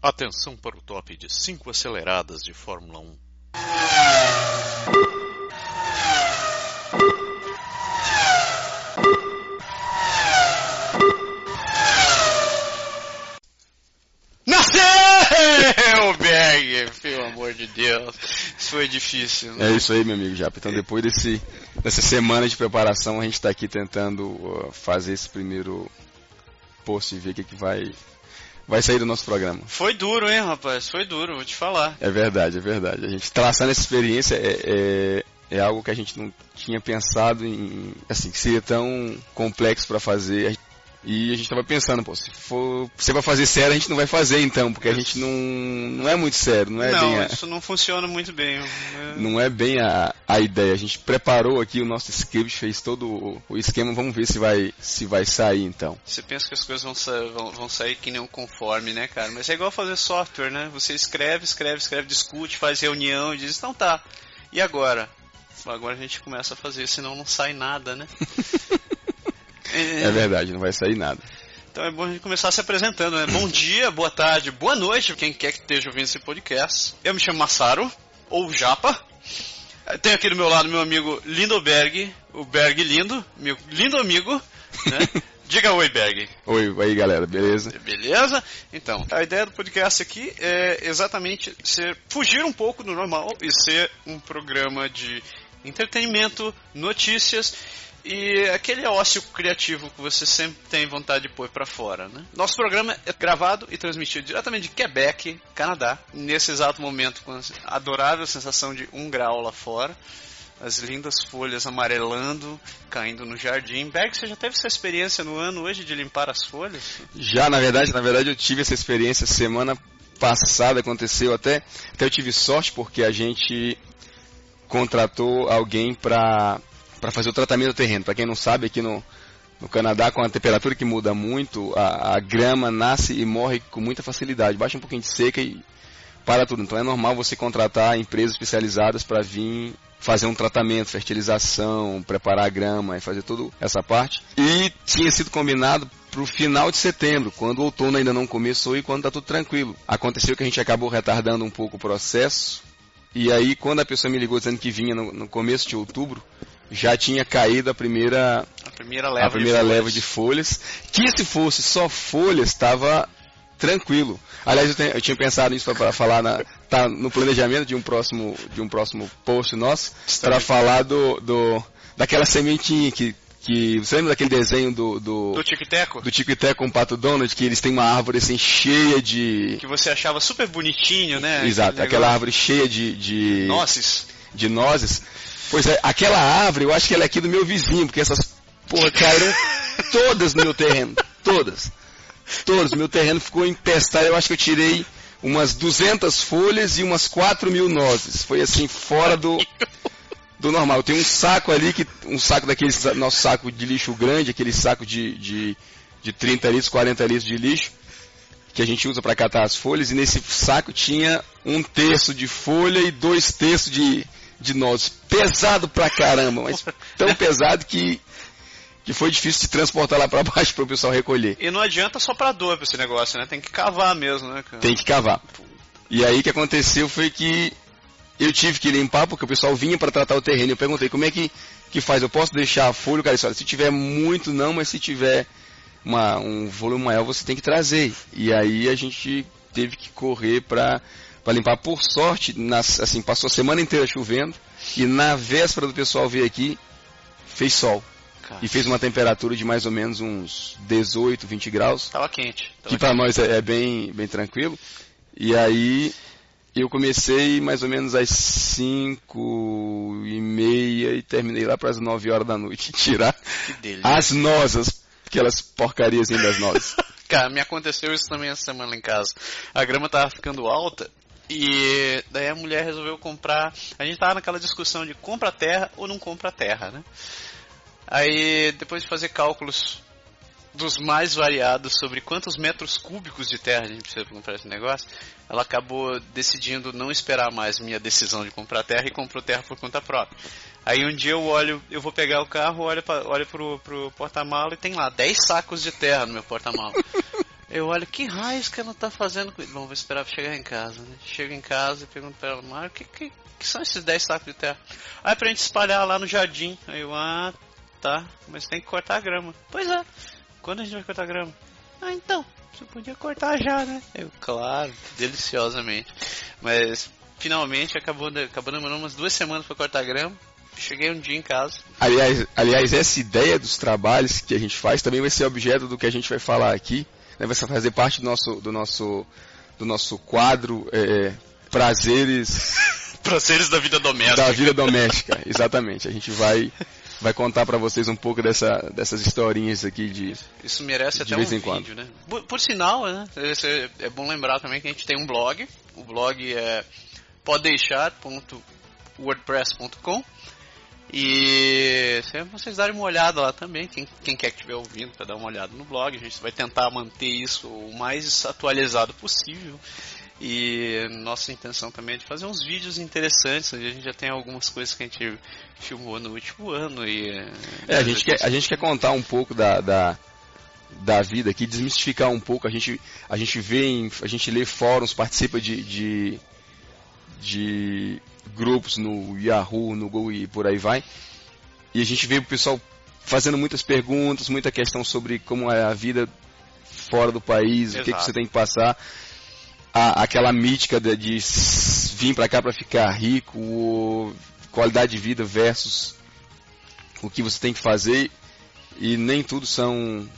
Atenção para o top de 5 aceleradas de Fórmula 1. Nasceu, Berg! Pelo amor de Deus. Isso foi difícil. Né? É isso aí, meu amigo Japa. Então, depois desse, dessa semana de preparação, a gente está aqui tentando uh, fazer esse primeiro post e ver o que, que vai, vai sair do nosso programa. Foi duro, hein, rapaz? Foi duro, vou te falar. É verdade, é verdade. A gente traçando essa experiência é, é, é algo que a gente não tinha pensado em, assim, que seria tão complexo para fazer. E a gente estava pensando, pô, se for, você vai fazer sério, a gente não vai fazer então, porque a gente não, não é muito sério, não é não, bem a, isso não funciona muito bem. Né? Não é bem a, a ideia. A gente preparou aqui o nosso script, fez todo o, o esquema, vamos ver se vai, se vai sair então. Você pensa que as coisas vão, sa vão, vão sair que nem um conforme, né, cara? Mas é igual fazer software, né? Você escreve, escreve, escreve, discute, faz reunião e diz, então tá, e agora? Agora a gente começa a fazer, senão não sai nada, né? É... é verdade, não vai sair nada. Então é bom a gente começar se apresentando, né? Bom dia, boa tarde, boa noite, quem quer que esteja ouvindo esse podcast. Eu me chamo Massaro, ou Japa. Tenho aqui do meu lado meu amigo Lindoberg, o Berg Lindo, meu lindo amigo, né? Diga oi, Berg. Oi, oi, galera, beleza? Beleza? Então, a ideia do podcast aqui é exatamente ser, fugir um pouco do normal e ser um programa de entretenimento, notícias e aquele ócio criativo que você sempre tem vontade de pôr para fora, né? Nosso programa é gravado e transmitido diretamente de Quebec, Canadá, nesse exato momento com a adorável sensação de um grau lá fora, as lindas folhas amarelando, caindo no jardim. Berg, você já teve essa experiência no ano hoje de limpar as folhas? Já, na verdade, na verdade eu tive essa experiência semana passada, aconteceu até, até eu tive sorte porque a gente contratou alguém para para fazer o tratamento do terreno. Para quem não sabe, aqui no, no Canadá, com a temperatura que muda muito, a, a, grama nasce e morre com muita facilidade. Baixa um pouquinho de seca e para tudo. Então é normal você contratar empresas especializadas para vir fazer um tratamento, fertilização, preparar a grama e fazer toda essa parte. E tinha sido combinado para o final de setembro, quando o outono ainda não começou e quando está tudo tranquilo. Aconteceu que a gente acabou retardando um pouco o processo. E aí, quando a pessoa me ligou dizendo que vinha no, no começo de outubro, já tinha caído a primeira, a primeira, leva, a primeira de leva de folhas. Que se fosse só folhas, estava tranquilo. Aliás, eu, tenho, eu tinha pensado nisso para falar na, tá no planejamento de um próximo de um próximo post nosso para falar do, do daquela sementinha que que você lembra daquele desenho do do, do Tico e Teco? Do Tico e Teco com o Pato Donald que eles têm uma árvore assim cheia de que você achava super bonitinho, né? Exato, aquela árvore cheia de de nozes. De nozes. Pois é, aquela árvore, eu acho que ela é aqui do meu vizinho, porque essas porra caíram todas no meu terreno. Todas. Todas. Meu terreno ficou empestado. Eu acho que eu tirei umas 200 folhas e umas 4 mil nozes. Foi assim, fora do, do normal. Tem um saco ali, que, um saco daqueles, nosso saco de lixo grande, aquele saco de, de, de 30 litros, 40 litros de lixo, que a gente usa para catar as folhas, e nesse saco tinha um terço de folha e dois terços de, de nós. Pesado pra caramba, mas tão pesado que, que foi difícil de transportar lá para baixo para o pessoal recolher. E não adianta só para dor esse negócio, né? Tem que cavar mesmo, né, cara? Tem que cavar. E aí o que aconteceu foi que eu tive que limpar porque o pessoal vinha para tratar o terreno. Eu perguntei como é que, que faz? Eu posso deixar a folha? O cara disse, olha, se tiver muito não, mas se tiver uma, um volume maior você tem que trazer. E aí a gente teve que correr para para limpar. Por sorte, nas, assim, passou a semana inteira chovendo e na véspera do pessoal vir aqui, fez sol. Cara. E fez uma temperatura de mais ou menos uns 18, 20 graus. Tava quente. Tava que para nós é, é, bem, bem tranquilo. E aí eu comecei mais ou menos às 5 e meia e terminei lá para as 9 horas da noite. Tirar as nozes, aquelas porcarias das nozes. Cara, me aconteceu isso também essa semana em casa. A grama tava ficando alta e daí a mulher resolveu comprar. A gente tava naquela discussão de compra terra ou não compra terra, né? Aí, depois de fazer cálculos dos mais variados sobre quantos metros cúbicos de terra a gente precisa comprar esse negócio, ela acabou decidindo não esperar mais minha decisão de comprar terra e comprou terra por conta própria. Aí um dia eu olho, eu vou pegar o carro, olho, pra, olho pro, pro porta-mala e tem lá 10 sacos de terra no meu porta-mala. Eu olho, que raios que ela tá fazendo com? Bom, vou esperar pra chegar em casa, né? Chego em casa e pergunto pra ela, Mário, o que, que, que, são esses 10 sacos de terra? Aí pra gente espalhar lá no jardim. Aí eu, ah, tá, mas tem que cortar a grama. Pois é, quando a gente vai cortar a grama? Ah, então, você podia cortar já, né? Eu, claro, deliciosamente. Mas finalmente acabou, acabou demorando umas duas semanas para cortar a grama. Cheguei um dia em casa. Aliás, aliás, essa ideia dos trabalhos que a gente faz também vai ser objeto do que a gente vai falar aqui. Né? Vai fazer parte do nosso, do nosso, do nosso quadro é, Prazeres. prazeres da vida doméstica. Da vida doméstica, exatamente. A gente vai vai contar para vocês um pouco dessa, dessas historinhas aqui de Isso merece de até vez um em vídeo, quando. né? Por, por sinal, né? É, é bom lembrar também que a gente tem um blog. O blog é podeixar.wordpress.com e vocês darem uma olhada lá também, quem, quem quer que estiver ouvindo para dar uma olhada no blog, a gente vai tentar manter isso o mais atualizado possível. E nossa intenção também é de fazer uns vídeos interessantes, a gente já tem algumas coisas que a gente filmou no último ano. E, é, a, gente quer, a gente quer contar um pouco da, da, da vida aqui, desmistificar um pouco. A gente, a gente vê, a gente lê fóruns, participa de, de, de grupos no Yahoo, no Google e por aí vai. E a gente vê o pessoal fazendo muitas perguntas, muita questão sobre como é a vida fora do país, Exato. o que, que você tem que passar a, aquela mítica de, de vir para cá para ficar rico, qualidade de vida versus o que você tem que fazer e nem tudo são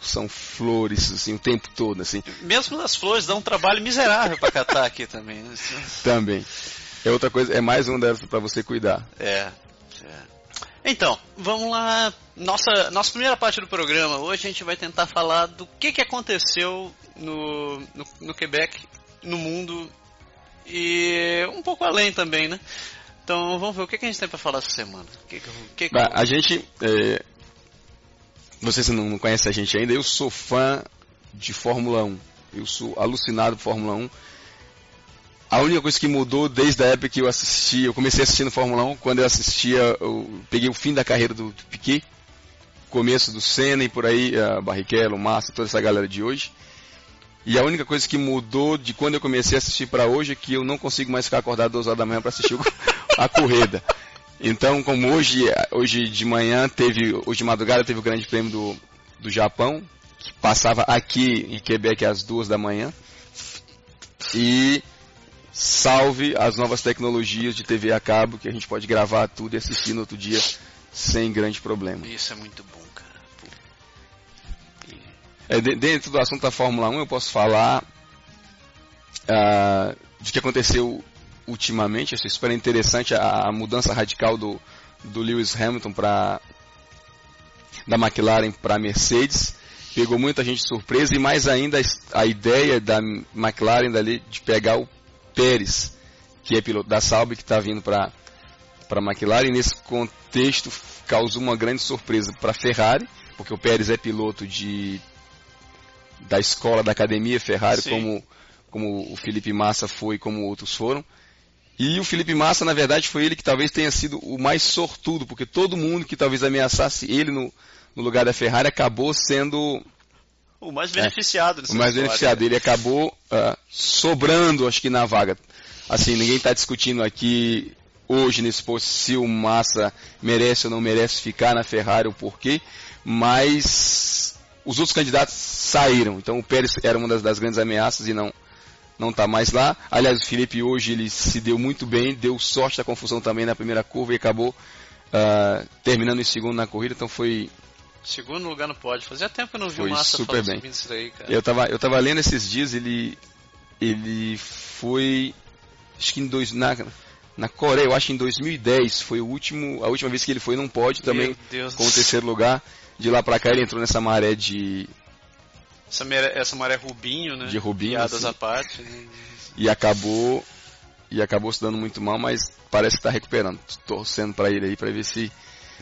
são flores assim o tempo todo assim. Mesmo as flores dão um trabalho miserável para catar aqui também. Né? também. É outra coisa, é mais um delas para você cuidar. É, é. Então, vamos lá. Nossa, nossa primeira parte do programa. Hoje a gente vai tentar falar do que, que aconteceu no, no, no Quebec no mundo e um pouco além também, né? Então vamos ver o que, que a gente tem para falar essa semana. Que, que, que... A gente, é... vocês não conhecem a gente ainda, eu sou fã de Fórmula 1. Eu sou alucinado por Fórmula 1. A única coisa que mudou desde a época que eu assisti, eu comecei assistindo Fórmula 1, quando eu assistia, eu peguei o fim da carreira do, do Piquet, começo do Senna e por aí, Barrichello, Massa, toda essa galera de hoje. E a única coisa que mudou de quando eu comecei a assistir para hoje é que eu não consigo mais ficar acordado duas horas da manhã para assistir a corrida. Então, como hoje, hoje de manhã teve, hoje de madrugada teve o Grande Prêmio do, do Japão, que passava aqui em Quebec às duas da manhã. E salve as novas tecnologias de TV a cabo que a gente pode gravar tudo e assistir no outro dia sem grande problema. Isso é muito bom. É, dentro do assunto da Fórmula 1, eu posso falar uh, de que aconteceu ultimamente. Achei super interessante a, a mudança radical do, do Lewis Hamilton para da McLaren para a Mercedes. Pegou muita gente de surpresa e mais ainda a, a ideia da McLaren dali de pegar o Pérez, que é piloto da Sauber, que está vindo para para a McLaren. E nesse contexto causou uma grande surpresa para a Ferrari, porque o Pérez é piloto de da escola, da academia Ferrari, como, como o Felipe Massa foi, como outros foram. E o Felipe Massa, na verdade, foi ele que talvez tenha sido o mais sortudo, porque todo mundo que talvez ameaçasse ele no, no lugar da Ferrari acabou sendo o mais beneficiado. É, o mais beneficiado. Ele acabou uh, sobrando, acho que na vaga. Assim, ninguém está discutindo aqui hoje nesse post se o Massa merece ou não merece ficar na Ferrari, o porquê, mas os outros candidatos saíram. Então o Pérez era uma das, das grandes ameaças e não não está mais lá. Aliás, o Felipe hoje ele se deu muito bem, deu sorte da confusão também na primeira curva e acabou uh, terminando em segundo na corrida. Então foi segundo lugar no pódio. Fazia tempo que eu não vi o Massa super bem. Isso aí, cara. Eu tava eu tava lendo esses dias ele ele foi acho que em dois na na Coreia, eu acho que em 2010 foi o último, a última vez que ele foi num pódio também com o terceiro lugar. De lá pra cá ele entrou nessa maré de. Essa maré, essa maré Rubinho, né? De Rubinho. Piadas assim. à parte. Né? E acabou. E acabou se dando muito mal, mas parece que tá recuperando. Torcendo para ele aí para ver se.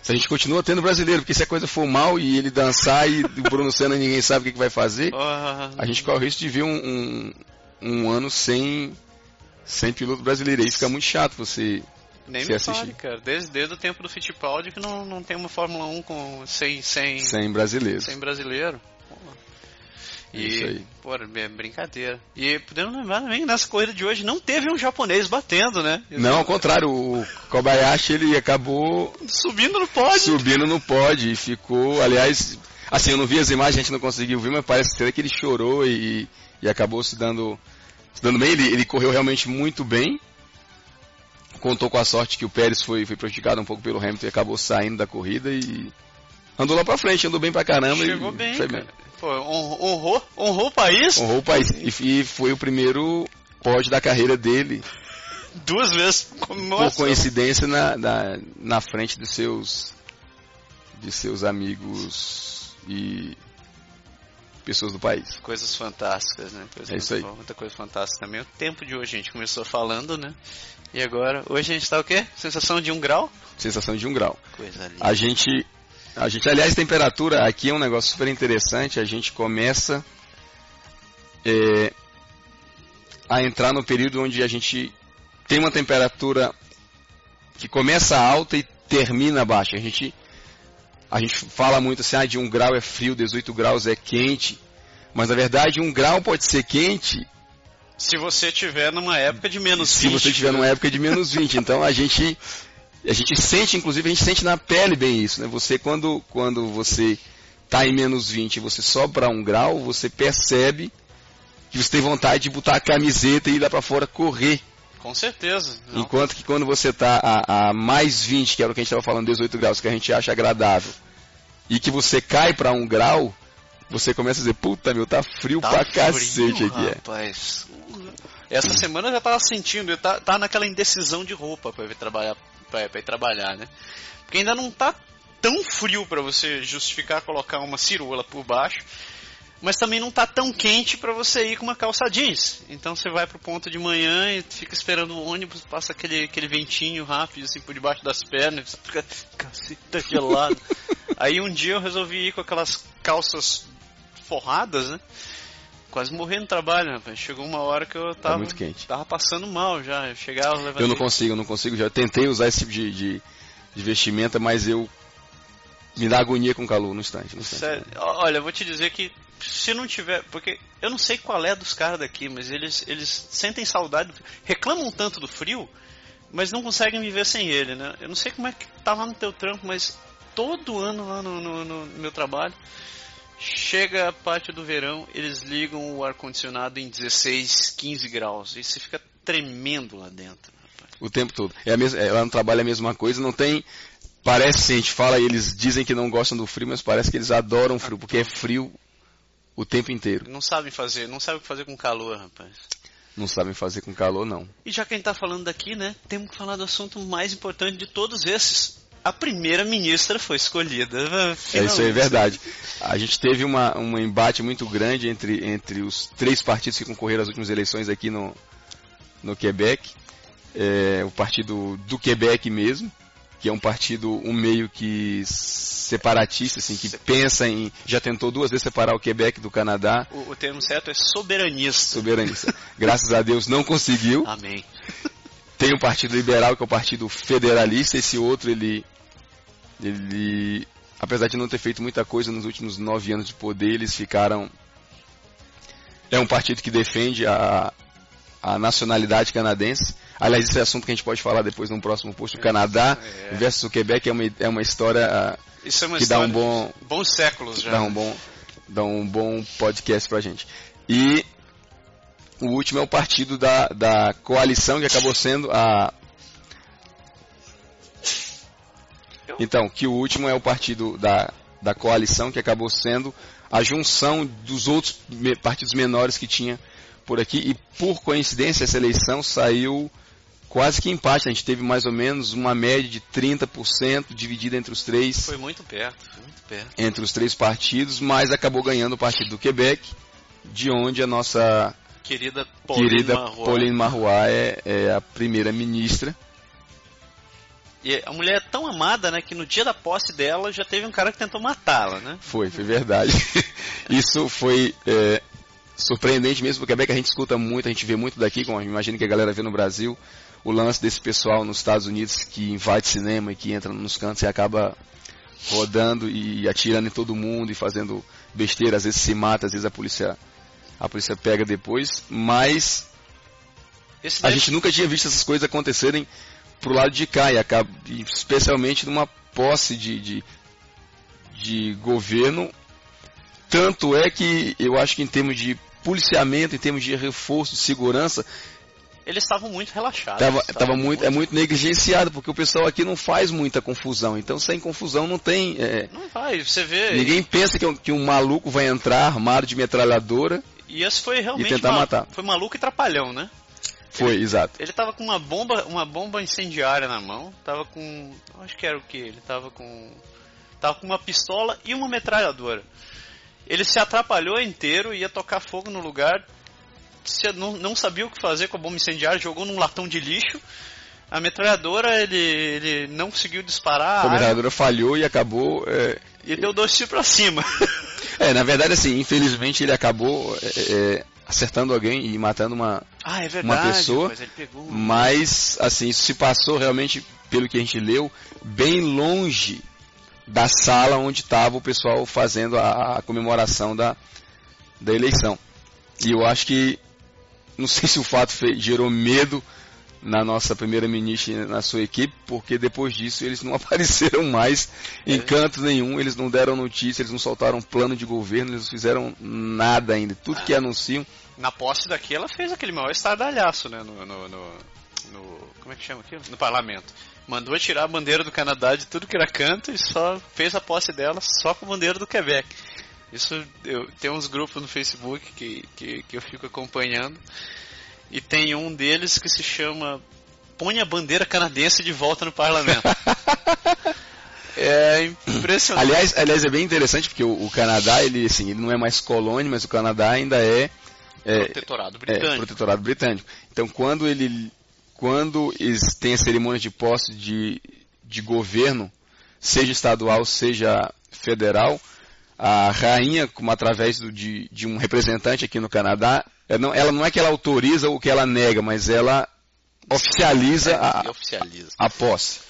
Se a gente continua tendo brasileiro, porque se a coisa for mal e ele dançar e o Bruno Senna ninguém sabe o que, que vai fazer, a gente corre o risco de ver um, um, um ano sem, sem piloto brasileiro. Aí fica muito chato você nem me assistir. fale, cara. Desde, desde o tempo do Fittipaldi que não, não tem uma Fórmula 1 com, sem, sem, sem brasileiro. Sem brasileiro. E, Isso aí. Pô, é brincadeira. E podemos lembrar também que nessa corrida de hoje não teve um japonês batendo, né? Não, ao contrário, o Kobayashi ele acabou subindo no pódio. Subindo no pódio e ficou, aliás, assim, eu não vi as imagens, a gente não conseguiu ver, mas parece ser que ele chorou e, e acabou se dando, se dando bem. Ele, ele correu realmente muito bem. Contou com a sorte que o Pérez foi, foi prejudicado um pouco pelo Hamilton e acabou saindo da corrida e andou lá pra frente, andou bem pra caramba. Chegou bem, foi bem. Pô, honrou, honrou o país? Honrou o país. E, e foi o primeiro pódio da carreira dele. Duas vezes. Nossa. Por coincidência na, na, na frente dos seus de seus amigos e pessoas do país. Coisas fantásticas, né? Coisa é isso aí. Muita coisa fantástica também. O tempo de hoje a gente começou falando, né? E agora, hoje a gente está o quê? Sensação de um grau? Sensação de um grau. Coisa linda. A gente a gente, aliás, temperatura aqui é um negócio super interessante. A gente começa é, a entrar no período onde a gente tem uma temperatura que começa alta e termina baixa. A gente, a gente fala muito assim, ah, de um grau é frio, 18 graus é quente. Mas na verdade, um grau pode ser quente. Se você tiver numa época de menos 20. Se você tiver numa época de menos 20. Então a gente a gente sente, inclusive, a gente sente na pele bem isso, né? Você, quando, quando você está em menos 20 você sobe para um grau, você percebe que você tem vontade de botar a camiseta e ir lá para fora correr. Com certeza. Não. Enquanto que quando você está a, a, mais 20, que era o que a gente estava falando, 18 graus, que a gente acha agradável, e que você cai para um grau, você começa a dizer, puta meu, tá frio tá pra frio, cacete aqui. É. Rapaz. É. Essa semana eu já tava sentindo, eu tá, tá naquela indecisão de roupa para ir trabalhar pra, ir trabalhar, né? Porque ainda não tá tão frio para você justificar colocar uma cirola por baixo, mas também não tá tão quente para você ir com uma calça jeans. Então você vai pro ponto de manhã e fica esperando o ônibus, passa aquele, aquele ventinho rápido assim por debaixo das pernas, você fica caceta gelado. Aí um dia eu resolvi ir com aquelas calças forradas, né? Quase morrendo no trabalho, rapaz. Chegou uma hora que eu tá tava, tá muito quente. tava passando mal já. Eu chegava, levantei... Eu não consigo, eu não consigo. Já tentei usar esse tipo de, de, de vestimenta, mas eu me dá agonia com calor no instante. No instante. Sério? Olha, eu vou te dizer que se não tiver, porque eu não sei qual é dos caras daqui, mas eles eles sentem saudade, reclamam tanto do frio, mas não conseguem viver sem ele, né? Eu não sei como é que tá lá no teu trampo, mas todo ano lá no, no, no meu trabalho Chega a parte do verão, eles ligam o ar-condicionado em 16, 15 graus. E você fica tremendo lá dentro. Rapaz. O tempo todo. É a mesma, é, lá no trabalho é a mesma coisa, não tem. Parece, a gente fala, eles dizem que não gostam do frio, mas parece que eles adoram o frio, porque é frio o tempo inteiro. Não sabem fazer, não sabem o que fazer com calor, rapaz. Não sabem fazer com calor, não. E já que a gente está falando daqui, né, temos que falar do assunto mais importante de todos esses a primeira ministra foi escolhida. É, isso é verdade. A gente teve uma, um embate muito grande entre, entre os três partidos que concorreram às últimas eleições aqui no, no Quebec. É, o partido do Quebec mesmo, que é um partido um meio que separatista, assim, que pensa em. já tentou duas vezes separar o Quebec do Canadá. O, o termo certo é soberanista. Soberanista. Graças a Deus não conseguiu. Amém. Tem o Partido Liberal, que é o Partido Federalista, esse outro ele ele, apesar de não ter feito muita coisa nos últimos nove anos de poder, eles ficaram. É um partido que defende a, a nacionalidade canadense. Aliás, esse é assunto que a gente pode falar depois no próximo post. O Canadá é. versus o Quebec é uma, é uma história é uma que história dá um bom. Bons séculos já. Dá um bom, dá um bom podcast pra gente. E o último é o partido da, da coalição que acabou sendo a Então, que o último é o partido da, da coalição, que acabou sendo a junção dos outros partidos menores que tinha por aqui. E por coincidência, essa eleição saiu quase que empate. A gente teve mais ou menos uma média de 30% dividida entre os três. Foi muito perto, foi muito perto. Entre os três partidos, mas acabou ganhando o partido do Quebec, de onde a nossa querida Pauline querida Pauline Marois é, é a primeira ministra. E a mulher é tão amada, né, que no dia da posse dela já teve um cara que tentou matá-la, né? Foi, foi verdade. Isso foi é, surpreendente mesmo, porque é bem que a gente escuta muito, a gente vê muito daqui, como imagino que a galera vê no Brasil, o lance desse pessoal nos Estados Unidos que invade cinema e que entra nos cantos e acaba rodando e atirando em todo mundo e fazendo besteira, às vezes se mata, às vezes a polícia a polícia pega depois, mas a gente nunca tinha visto essas coisas acontecerem pro lado de cá, e acaba, especialmente numa posse de, de, de governo. Tanto é que eu acho que em termos de policiamento, em termos de reforço de segurança, eles estavam muito relaxados. Tava, tava muito, muito, é muito negligenciado, porque o pessoal aqui não faz muita confusão. Então, sem confusão não tem. É, não vai, você vê. Ninguém pensa que, que um maluco vai entrar armado de metralhadora e esse foi realmente e tentar matar. Foi maluco e trapalhão, né? Foi, ele, exato. Ele tava com uma bomba, uma bomba incendiária na mão, tava com, acho que era o que? Ele tava com tava com uma pistola e uma metralhadora. Ele se atrapalhou inteiro, ia tocar fogo no lugar, não, não sabia o que fazer com a bomba incendiária, jogou num latão de lixo. A metralhadora ele, ele não conseguiu disparar. A metralhadora falhou e acabou. É... E deu dois tiros pra cima. É, na verdade, assim, infelizmente ele acabou é, é, acertando alguém e matando uma, ah, é verdade, uma pessoa. Mas, assim, isso se passou realmente, pelo que a gente leu, bem longe da sala onde estava o pessoal fazendo a, a comemoração da, da eleição. E eu acho que, não sei se o fato fez, gerou medo na nossa primeira-ministra na sua equipe, porque depois disso eles não apareceram mais em é. canto nenhum, eles não deram notícia, eles não soltaram plano de governo, eles não fizeram nada ainda. Tudo ah. que anunciam. Na posse daqui ela fez aquele maior estardalhaço, né? No, no, no, no, como é que chama aquilo? No parlamento. Mandou tirar a bandeira do Canadá de tudo que era canto e só fez a posse dela só com a bandeira do Quebec. Isso eu tem uns grupos no Facebook que, que, que eu fico acompanhando e tem um deles que se chama Põe a bandeira canadense de volta no parlamento. é impressionante. Aliás, aliás, é bem interessante porque o, o, Canadá, ele, assim, ele não é mais colônia, mas o Canadá ainda é, é protetorado é, britânico. É, protetorado britânico. Então, quando ele quando tem a cerimônia de posse de, de governo, seja estadual, seja federal, a rainha, como através do, de, de um representante aqui no Canadá, não, ela não é que ela autoriza o que ela nega, mas ela oficializa a, oficializa. a posse.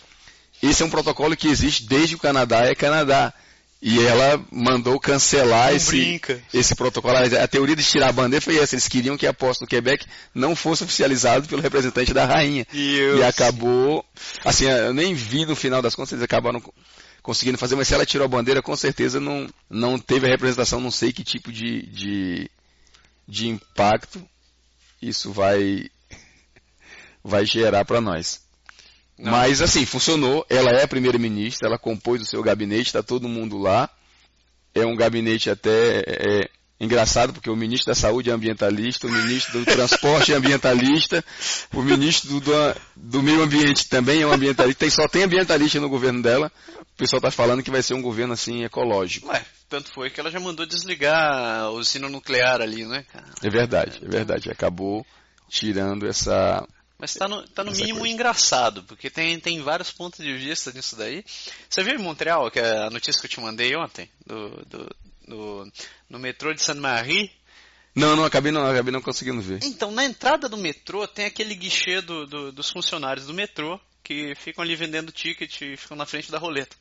Esse é um protocolo que existe desde o Canadá é Canadá. E ela mandou cancelar esse, esse protocolo. A teoria de tirar a bandeira foi essa. Eles queriam que a posse do Quebec não fosse oficializada pelo representante da rainha. Deus. E acabou. Assim, eu nem vi no final das contas, eles acabaram conseguindo fazer, mas se ela tirou a bandeira, com certeza não, não teve a representação, não sei que tipo de, de de impacto isso vai vai gerar para nós. Não. Mas assim, funcionou. Ela é a primeira-ministra, ela compôs o seu gabinete, está todo mundo lá. É um gabinete até é, engraçado, porque o ministro da Saúde é ambientalista, o ministro do Transporte é ambientalista, o ministro do, do Meio Ambiente também é um ambientalista. Tem, só tem ambientalista no governo dela. O pessoal está falando que vai ser um governo assim ecológico. Ué, tanto foi que ela já mandou desligar a usina nuclear ali, né, cara? É verdade, é verdade. Acabou tirando essa. Mas tá no, tá no mínimo coisa. engraçado, porque tem, tem vários pontos de vista nisso daí. Você viu em Montreal, que é a notícia que eu te mandei ontem, do, do, do no metrô de Saint-Marie? Não, não, acabei não, acabei não conseguindo ver. Então, na entrada do metrô tem aquele guichê do, do, dos funcionários do metrô que ficam ali vendendo ticket e ficam na frente da roleta.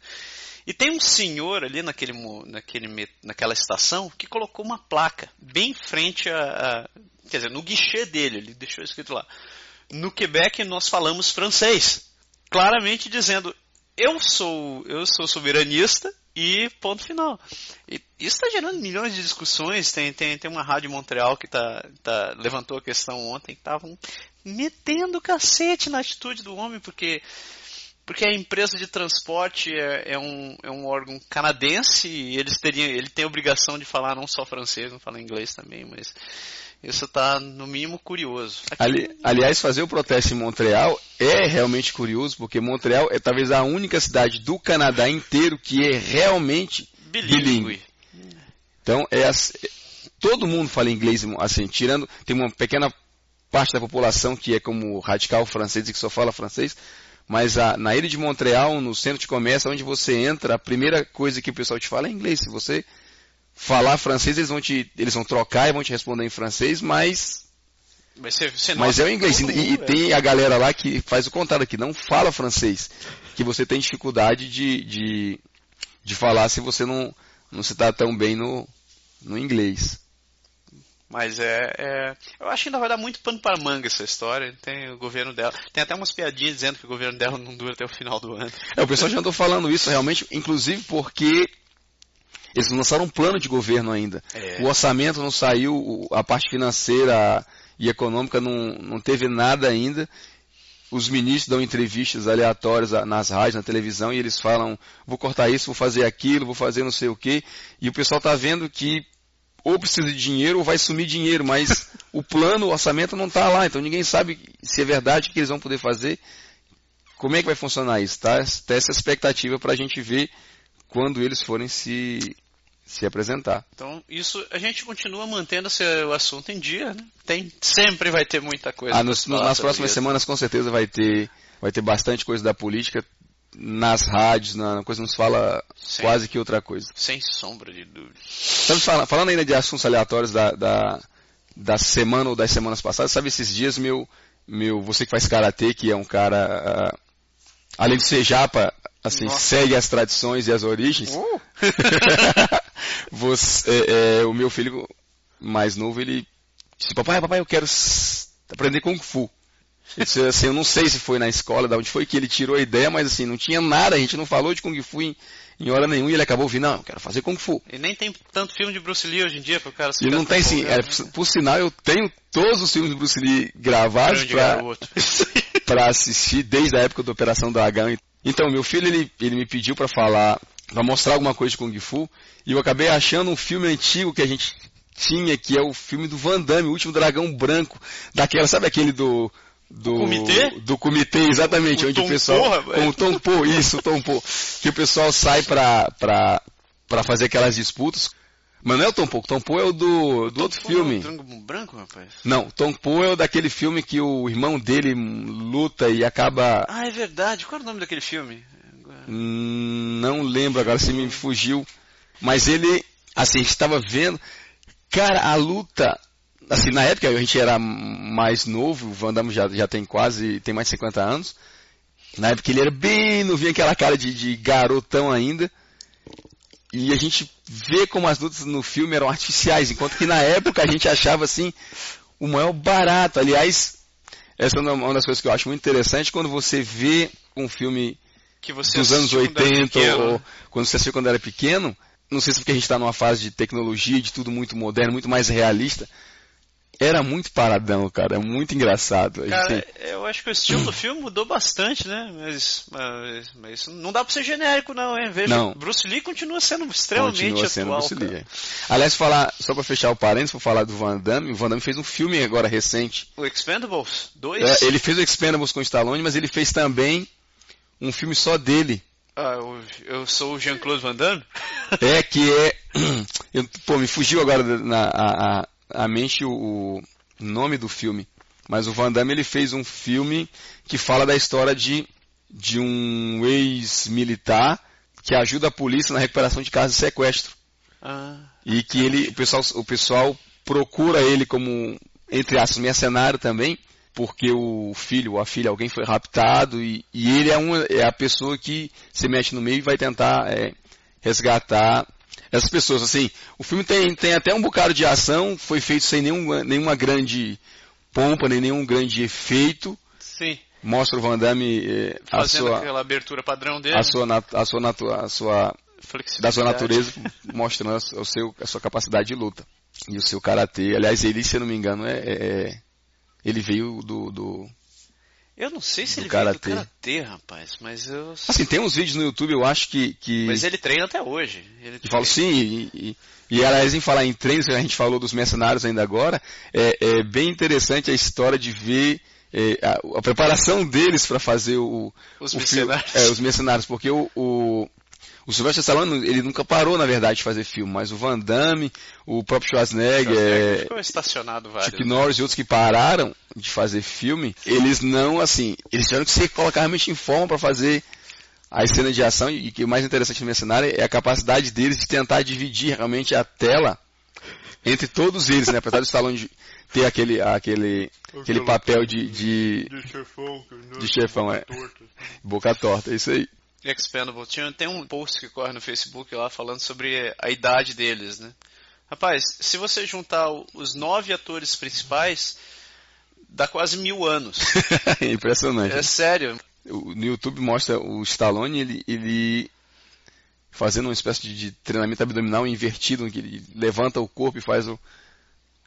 E tem um senhor ali naquele, naquele, naquela estação que colocou uma placa bem em frente a, a. Quer dizer, no guichê dele, ele deixou escrito lá. No Quebec nós falamos francês. Claramente dizendo: eu sou, eu sou soberanista e ponto final. E isso está gerando milhões de discussões. Tem, tem, tem uma rádio Montreal que tá, tá, levantou a questão ontem que estavam metendo cacete na atitude do homem, porque porque a empresa de transporte é, é, um, é um órgão canadense e eles teriam, ele tem a obrigação de falar não só francês, não falar inglês também, mas isso está no mínimo curioso. Ali, aliás, fazer o protesto em Montreal é realmente curioso, porque Montreal é talvez a única cidade do Canadá inteiro que é realmente bilíngue. Então, é, todo mundo fala inglês, assim, tirando, tem uma pequena parte da população que é como radical francês e que só fala francês, mas a, na ilha de Montreal, no centro de comércio, onde você entra, a primeira coisa que o pessoal te fala é inglês. Se você falar francês, eles vão te, eles vão trocar e vão te responder em francês, mas mas, você, você mas é o inglês. E, e, tem a galera lá que faz o contrário, que não fala francês. Que você tem dificuldade de, de, de falar se você não, não se está tão bem no, no inglês. Mas é, é, Eu acho que ainda vai dar muito pano para manga essa história. Tem o governo dela. Tem até umas piadinhas dizendo que o governo dela não dura até o final do ano. É, o pessoal já andou falando isso realmente, inclusive porque eles não lançaram um plano de governo ainda. É. O orçamento não saiu, a parte financeira e econômica não, não teve nada ainda. Os ministros dão entrevistas aleatórias nas rádios, na televisão, e eles falam, vou cortar isso, vou fazer aquilo, vou fazer não sei o quê. E o pessoal está vendo que ou precisa de dinheiro ou vai sumir dinheiro, mas o plano, o orçamento não está lá, então ninguém sabe se é verdade o que eles vão poder fazer. Como é que vai funcionar isso? Tá? Tem essa expectativa para a gente ver quando eles forem se, se apresentar. Então, isso a gente continua mantendo o assunto em dia, né? Tem, sempre vai ter muita coisa. Ah, nos, nas próximas isso. semanas com certeza vai ter, vai ter bastante coisa da política nas rádios, na coisa não se fala Sem, quase que outra coisa. Sem sombra de dúvida. Falando ainda de assuntos aleatórios da, da, da, semana ou das semanas passadas, sabe esses dias meu, meu você que faz karatê, que é um cara, uh, além de ser japa, assim, Nossa. segue as tradições e as origens. Uh. você, é, é, o meu filho mais novo, ele disse, papai, papai, eu quero aprender Kung Fu. Disse, assim, eu não sei se foi na escola, da onde foi que ele tirou a ideia, mas assim, não tinha nada, a gente não falou de Kung Fu em, em hora nenhuma e ele acabou ouvindo, não, eu quero fazer Kung Fu. E nem tem tanto filme de Bruce Lee hoje em dia para o cara se E não tem sim, é, né? por sinal eu tenho todos os filmes de Bruce Lee gravados para assistir desde a época da Operação Dragão. Então, meu filho ele, ele me pediu para falar, para mostrar alguma coisa de Kung Fu, e eu acabei achando um filme antigo que a gente tinha, que é o filme do Van Damme, o último dragão branco, daquela, sabe aquele do do comitê, do comitê exatamente, o onde o pessoal porra, com o Tom Poe, isso, o Tom Poe, que o pessoal sai para para para fazer aquelas disputas. Mas não é o Tom Poe, o Tom Poe é o do, do outro Poe filme. É o branco, rapaz? Não, Tom Poe é o daquele filme que o irmão dele luta e acaba Ah, é verdade. Qual é o nome daquele filme? Hum, não lembro agora se me fugiu, mas ele assim, estava vendo Cara, a luta assim, na época a gente era mais novo, o Van Damme já, já tem quase, tem mais de 50 anos. Na época ele era bem novinho, aquela cara de, de garotão ainda. E a gente vê como as lutas no filme eram artificiais, enquanto que na época a gente achava assim o maior barato. Aliás, essa é uma das coisas que eu acho muito interessante quando você vê um filme dos anos 80 ou quando você assistiu quando era pequeno. Não sei se é porque a gente está numa fase de tecnologia, de tudo muito moderno, muito mais realista era muito paradão, cara. É muito engraçado. Cara, gente... eu acho que o estilo do filme mudou bastante, né? Mas, mas, mas não dá pra ser genérico, não, hein? Veja, não. Bruce Lee continua sendo extremamente continua sendo atual. Bruce Lee, é. Aliás, falar, só pra fechar o parênteses, vou falar do Van Damme. O Van Damme fez um filme agora recente. O Expendables 2? É, ele fez o Expendables com o Stallone, mas ele fez também um filme só dele. Ah, eu, eu sou o Jean-Claude Van Damme? É, que é. Eu, pô, me fugiu agora na, a, a a mente o, o nome do filme. Mas o Van Damme ele fez um filme que fala da história de, de um ex-militar que ajuda a polícia na recuperação de casos de sequestro. Ah, e que ele, o pessoal, o pessoal procura ele como, entre aspas, mercenário também, porque o filho ou a filha, alguém foi raptado e, e ele é, uma, é a pessoa que se mete no meio e vai tentar é, resgatar essas pessoas. Assim, o filme tem, tem até um bocado de ação, foi feito sem nenhum, nenhuma grande pompa, nem nenhum grande efeito. Sim. Mostra o Van Damme eh, a Fazendo sua, aquela abertura padrão dele. A sua, a sua, natu, a sua da sua natureza, mostrando a, seu, a sua capacidade de luta. E o seu karatê, aliás, ele, se eu não me engano, é, é, é ele veio do, do eu não sei se ele veio do karatê, rapaz, mas eu. Assim, tem uns vídeos no YouTube, eu acho que. que... Mas ele treina até hoje. Ele falo sim, e, e, e aliás, em falar em treinos, a gente falou dos mercenários ainda agora, é, é bem interessante a história de ver. É, a, a, preparação deles para fazer o, os, o mercenários. Filme, é, os mercenários, porque o, o, o Sylvester Stallone, ele nunca parou, na verdade, de fazer filme, mas o Van Damme, o próprio Schwarzenegger, Schwarzenegger ficou estacionado vários, Chuck Norris né? e outros que pararam de fazer filme, eles não, assim, eles tiveram que se colocar realmente em forma para fazer as cenas de ação, e que o mais interessante no cenário é a capacidade deles de tentar dividir realmente a tela entre todos eles, né? Apesar do Stallone ter aquele, aquele, aquele papel de, de, de chefão, de chefão é. Boca torta, é isso aí. Expendable. Tinha, tem um post que corre no Facebook lá falando sobre a idade deles, né? Rapaz, se você juntar os nove atores principais, dá quase mil anos. Impressionante. É sério. No YouTube mostra o Stallone, ele, ele fazendo uma espécie de, de treinamento abdominal invertido, que ele levanta o corpo e faz o, um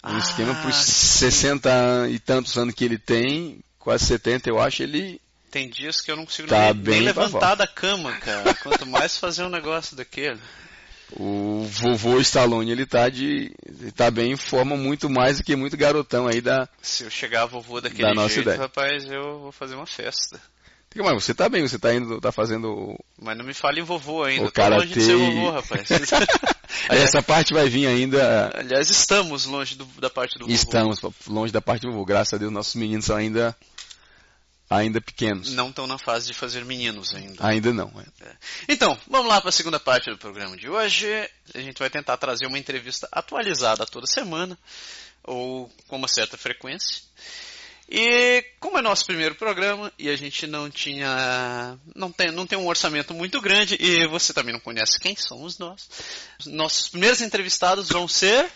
ah, esquema para os 60 e tantos anos que ele tem, quase 70 eu acho, ele tem dias que eu não consigo tá nem, nem levantar da cama, cara. Quanto mais fazer um negócio daquele. O vovô Stallone, ele tá de. Ele tá bem em forma muito mais do que muito garotão aí da. Se eu chegar vovô daquele da nossa jeito, ideia. rapaz, eu vou fazer uma festa. Mas você tá bem, você tá indo, tá fazendo. Mas não me fale em vovô ainda, o cara longe de ser vovô, rapaz. Essa parte vai vir ainda. Aliás, estamos longe do, da parte do vovô. Estamos longe da parte do vovô. Graças a Deus, nossos meninos são ainda ainda pequenos. Não estão na fase de fazer meninos ainda. Ainda não. É. é. Então, vamos lá para a segunda parte do programa de hoje. A gente vai tentar trazer uma entrevista atualizada toda semana, ou com uma certa frequência. E como é nosso primeiro programa e a gente não tinha, não tem, não tem um orçamento muito grande e você também não conhece quem somos nós, nossos primeiros entrevistados vão ser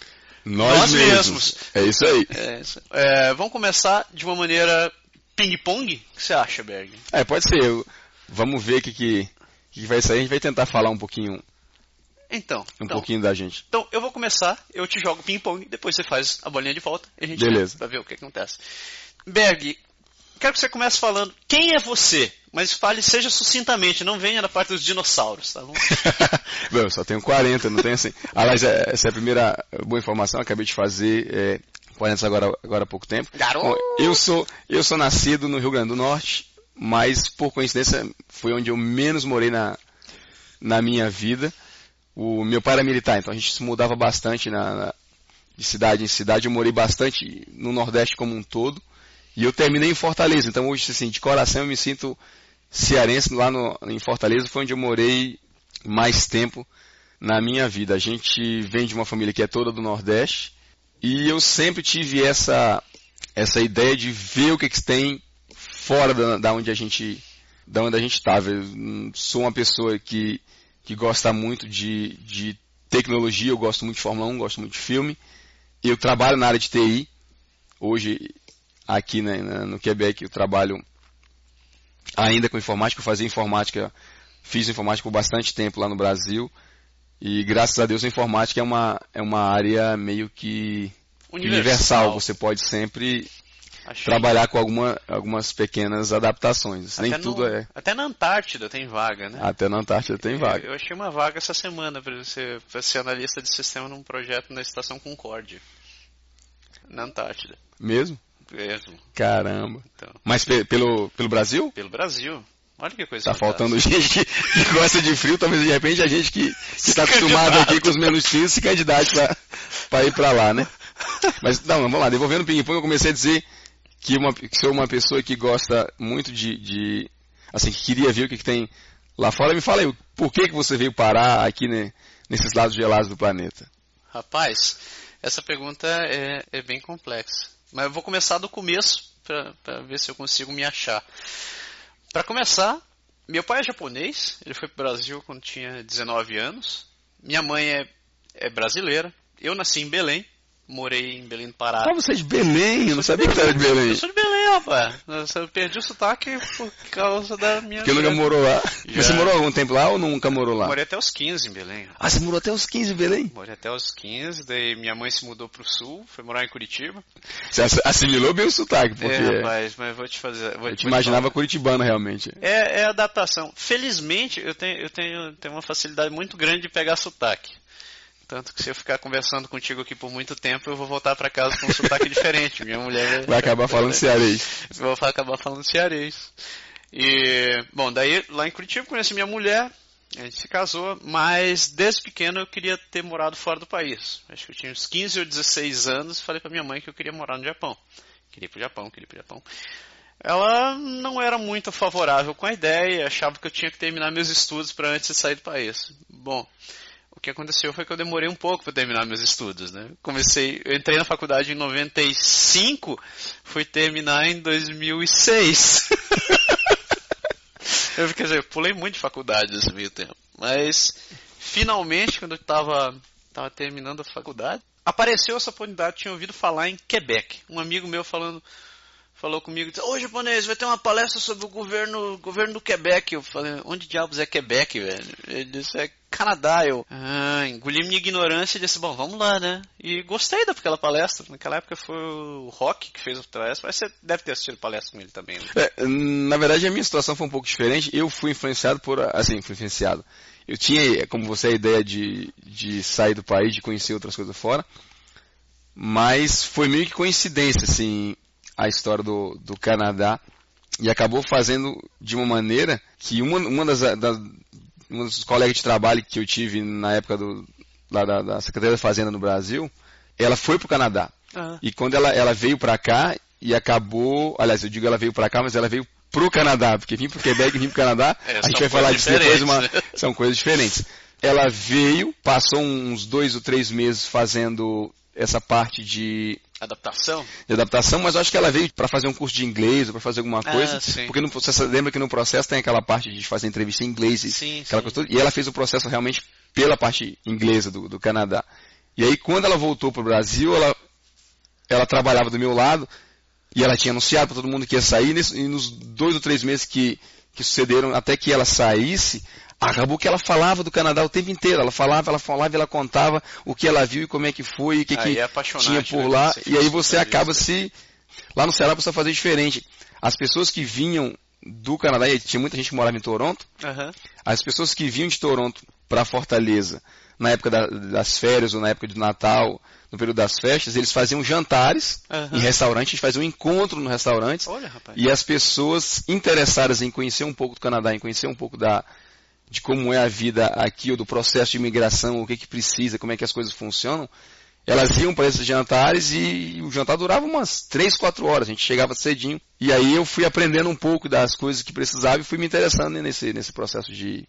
nós, nós mesmos. mesmos. É isso aí. É, é, vamos começar de uma maneira ping-pong? O que você acha, Berg? É, pode ser. Vamos ver o que, que, que vai sair. A gente vai tentar falar um pouquinho. Então. Um então, pouquinho da gente. Então, eu vou começar, eu te jogo ping-pong, depois você faz a bolinha de volta e a gente Beleza. vai ver o que, acontece. Berg, quero que você comece falando quem é você, mas fale, seja sucintamente, não venha da parte dos dinossauros, tá bom? bom eu só tenho 40, não tenho assim. Aliás, é, essa é a primeira boa informação, acabei de fazer. É, 40 agora, agora há pouco tempo. Eu sou, eu sou nascido no Rio Grande do Norte, mas por coincidência foi onde eu menos morei na, na minha vida. O meu pai era militar, então a gente se mudava bastante na, na, de cidade em cidade. Eu morei bastante no Nordeste como um todo. E eu terminei em Fortaleza. Então hoje, assim, de coração eu me sinto cearense. Lá no, em Fortaleza foi onde eu morei mais tempo na minha vida. A gente vem de uma família que é toda do Nordeste. E eu sempre tive essa, essa ideia de ver o que, que tem fora da, da onde a gente da onde a gente estava. Eu sou uma pessoa que, que gosta muito de, de tecnologia, eu gosto muito de Fórmula 1, gosto muito de filme. Eu trabalho na área de TI. Hoje, aqui né, no Quebec, eu trabalho ainda com informática. Eu fazia informática, fiz informática por bastante tempo lá no Brasil. E graças a Deus a informática é uma, é uma área meio que universal. universal. Você pode sempre Achei. trabalhar com alguma, algumas pequenas adaptações. Até Nem no, tudo é. Até na Antártida tem vaga, né? Até na Antártida tem vaga. Eu, eu achei uma vaga essa semana para você pra ser analista de sistema num projeto na Estação Concórdia. Na Antártida. Mesmo? Mesmo. Caramba. Então. Mas pe pelo, pelo Brasil? Pelo Brasil. Olha que coisa Tá faltando gente que, que, gosta de frio, talvez de repente a gente que está acostumado aqui com os menos frios se candidate para ir para lá, né? Mas não, vamos lá, devolvendo o ping-pong, eu comecei a dizer que, uma, que sou uma pessoa que gosta muito de, de assim, que queria ver o que, que, tem lá fora. Me fala aí, por que, que você veio parar aqui né, nesses lados gelados do planeta? Rapaz, essa pergunta é, é bem complexa. Mas eu vou começar do começo para ver se eu consigo me achar. Para começar, meu pai é japonês, ele foi para o Brasil quando tinha 19 anos. Minha mãe é, é brasileira. Eu nasci em Belém, morei em Belém do Pará. Ah, você é de Belém? Eu não sabia que você era de Belém. Eu sou de Belém, rapaz. Eu perdi o sotaque por causa da minha. Porque nunca morou lá. Já. Você morou algum tempo lá ou nunca morou lá? Morei até os 15 em Belém. Ah, você morou até os 15 em Belém? Morei até os 15, daí minha mãe se mudou pro sul, foi morar em Curitiba. Você assimilou bem o sotaque, porque. É, rapaz, mas vou te fazer. Vou, eu te imaginava te curitibano realmente. É, é adaptação. Felizmente, eu tenho, eu tenho, tenho uma facilidade muito grande de pegar sotaque. Tanto que se eu ficar conversando contigo aqui por muito tempo, eu vou voltar para casa com um sotaque diferente. Minha mulher vai acabar falando cearês. Vou acabar falando cearês. E, bom, daí lá em Curitiba conheci minha mulher, a gente se casou, mas desde pequeno eu queria ter morado fora do país. Acho que eu tinha uns 15 ou 16 anos, falei para minha mãe que eu queria morar no Japão. Queria ir pro Japão, queria ir pro Japão. Ela não era muito favorável com a ideia, achava que eu tinha que terminar meus estudos para antes de sair do país. Bom, o que aconteceu foi que eu demorei um pouco para terminar meus estudos, né? Comecei, eu entrei na faculdade em 95, fui terminar em 2006. eu, quer dizer, eu pulei muito de faculdade nesse meio tempo. Mas, finalmente, quando eu estava estava terminando a faculdade. Apareceu essa oportunidade, tinha ouvido falar em Quebec. Um amigo meu falando, falou comigo, ô japonês, vai ter uma palestra sobre o governo, governo do Quebec. Eu falei, onde diabos é Quebec, velho? Ele disse, é Canadá. Eu, ah, engoli minha ignorância e disse, bom, vamos lá, né? E gostei daquela palestra. Naquela época foi o Rock que fez a palestra, mas você deve ter assistido palestra com ele também. Né? É, na verdade, a minha situação foi um pouco diferente. Eu fui influenciado por, assim, fui influenciado. Eu tinha, como você, a ideia de, de sair do país, de conhecer outras coisas fora. Mas foi meio que coincidência, assim, a história do, do Canadá e acabou fazendo de uma maneira que uma, uma das, das um dos colegas de trabalho que eu tive na época do, lá da, da Secretaria da Fazenda no Brasil, ela foi para o Canadá. Ah. E quando ela, ela veio para cá e acabou, aliás, eu digo ela veio para cá, mas ela veio para o Canadá, porque vim para o Quebec e vim para o Canadá, é, a gente vai falar disso depois, uma, né? são coisas diferentes. Ela veio, passou uns dois ou três meses fazendo essa parte de adaptação? De adaptação mas eu acho que ela veio para fazer um curso de inglês ou para fazer alguma ah, coisa ah, porque no, você lembra que no processo tem aquela parte de fazer entrevista em inglês e sim, aquela sim. coisa e ela fez o processo realmente pela parte inglesa do, do Canadá. E aí quando ela voltou para o Brasil ela ela trabalhava do meu lado e ela tinha anunciado para todo mundo que ia sair e nos dois ou três meses que que sucederam até que ela saísse Acabou que ela falava do Canadá o tempo inteiro. Ela falava, ela falava, ela contava o que ela viu e como é que foi, o que, que é tinha por né, lá. E aí você acaba isso. se. Lá no Ceará precisa fazer diferente. As pessoas que vinham do Canadá, e tinha muita gente que morava em Toronto, uhum. as pessoas que vinham de Toronto para Fortaleza, na época da, das férias ou na época de Natal, no período das festas, eles faziam jantares uhum. em restaurantes, a gente fazia um encontro no restaurante. Olha, e as pessoas interessadas em conhecer um pouco do Canadá, em conhecer um pouco da, de como é a vida aqui, ou do processo de imigração, o que, que precisa, como é que as coisas funcionam, elas iam para esses jantares e o jantar durava umas 3, 4 horas, a gente chegava cedinho. E aí eu fui aprendendo um pouco das coisas que precisava e fui me interessando nesse, nesse processo de,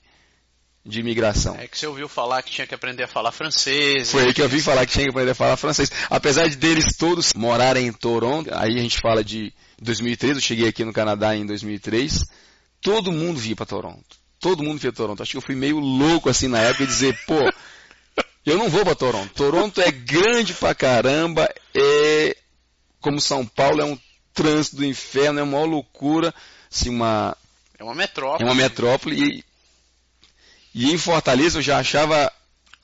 de imigração. É que você ouviu falar que tinha que aprender a falar francês. Foi aí que eu ouvi falar que tinha que aprender a falar francês. Apesar de deles todos morarem em Toronto, aí a gente fala de 2003, eu cheguei aqui no Canadá em 2003, todo mundo vinha para Toronto todo mundo via Toronto. Acho que eu fui meio louco assim na época de dizer, pô, eu não vou para Toronto. Toronto é grande pra caramba, é como São Paulo, é um trânsito do inferno, é uma loucura, assim, uma é uma metrópole. É uma metrópole e, e em Fortaleza eu já achava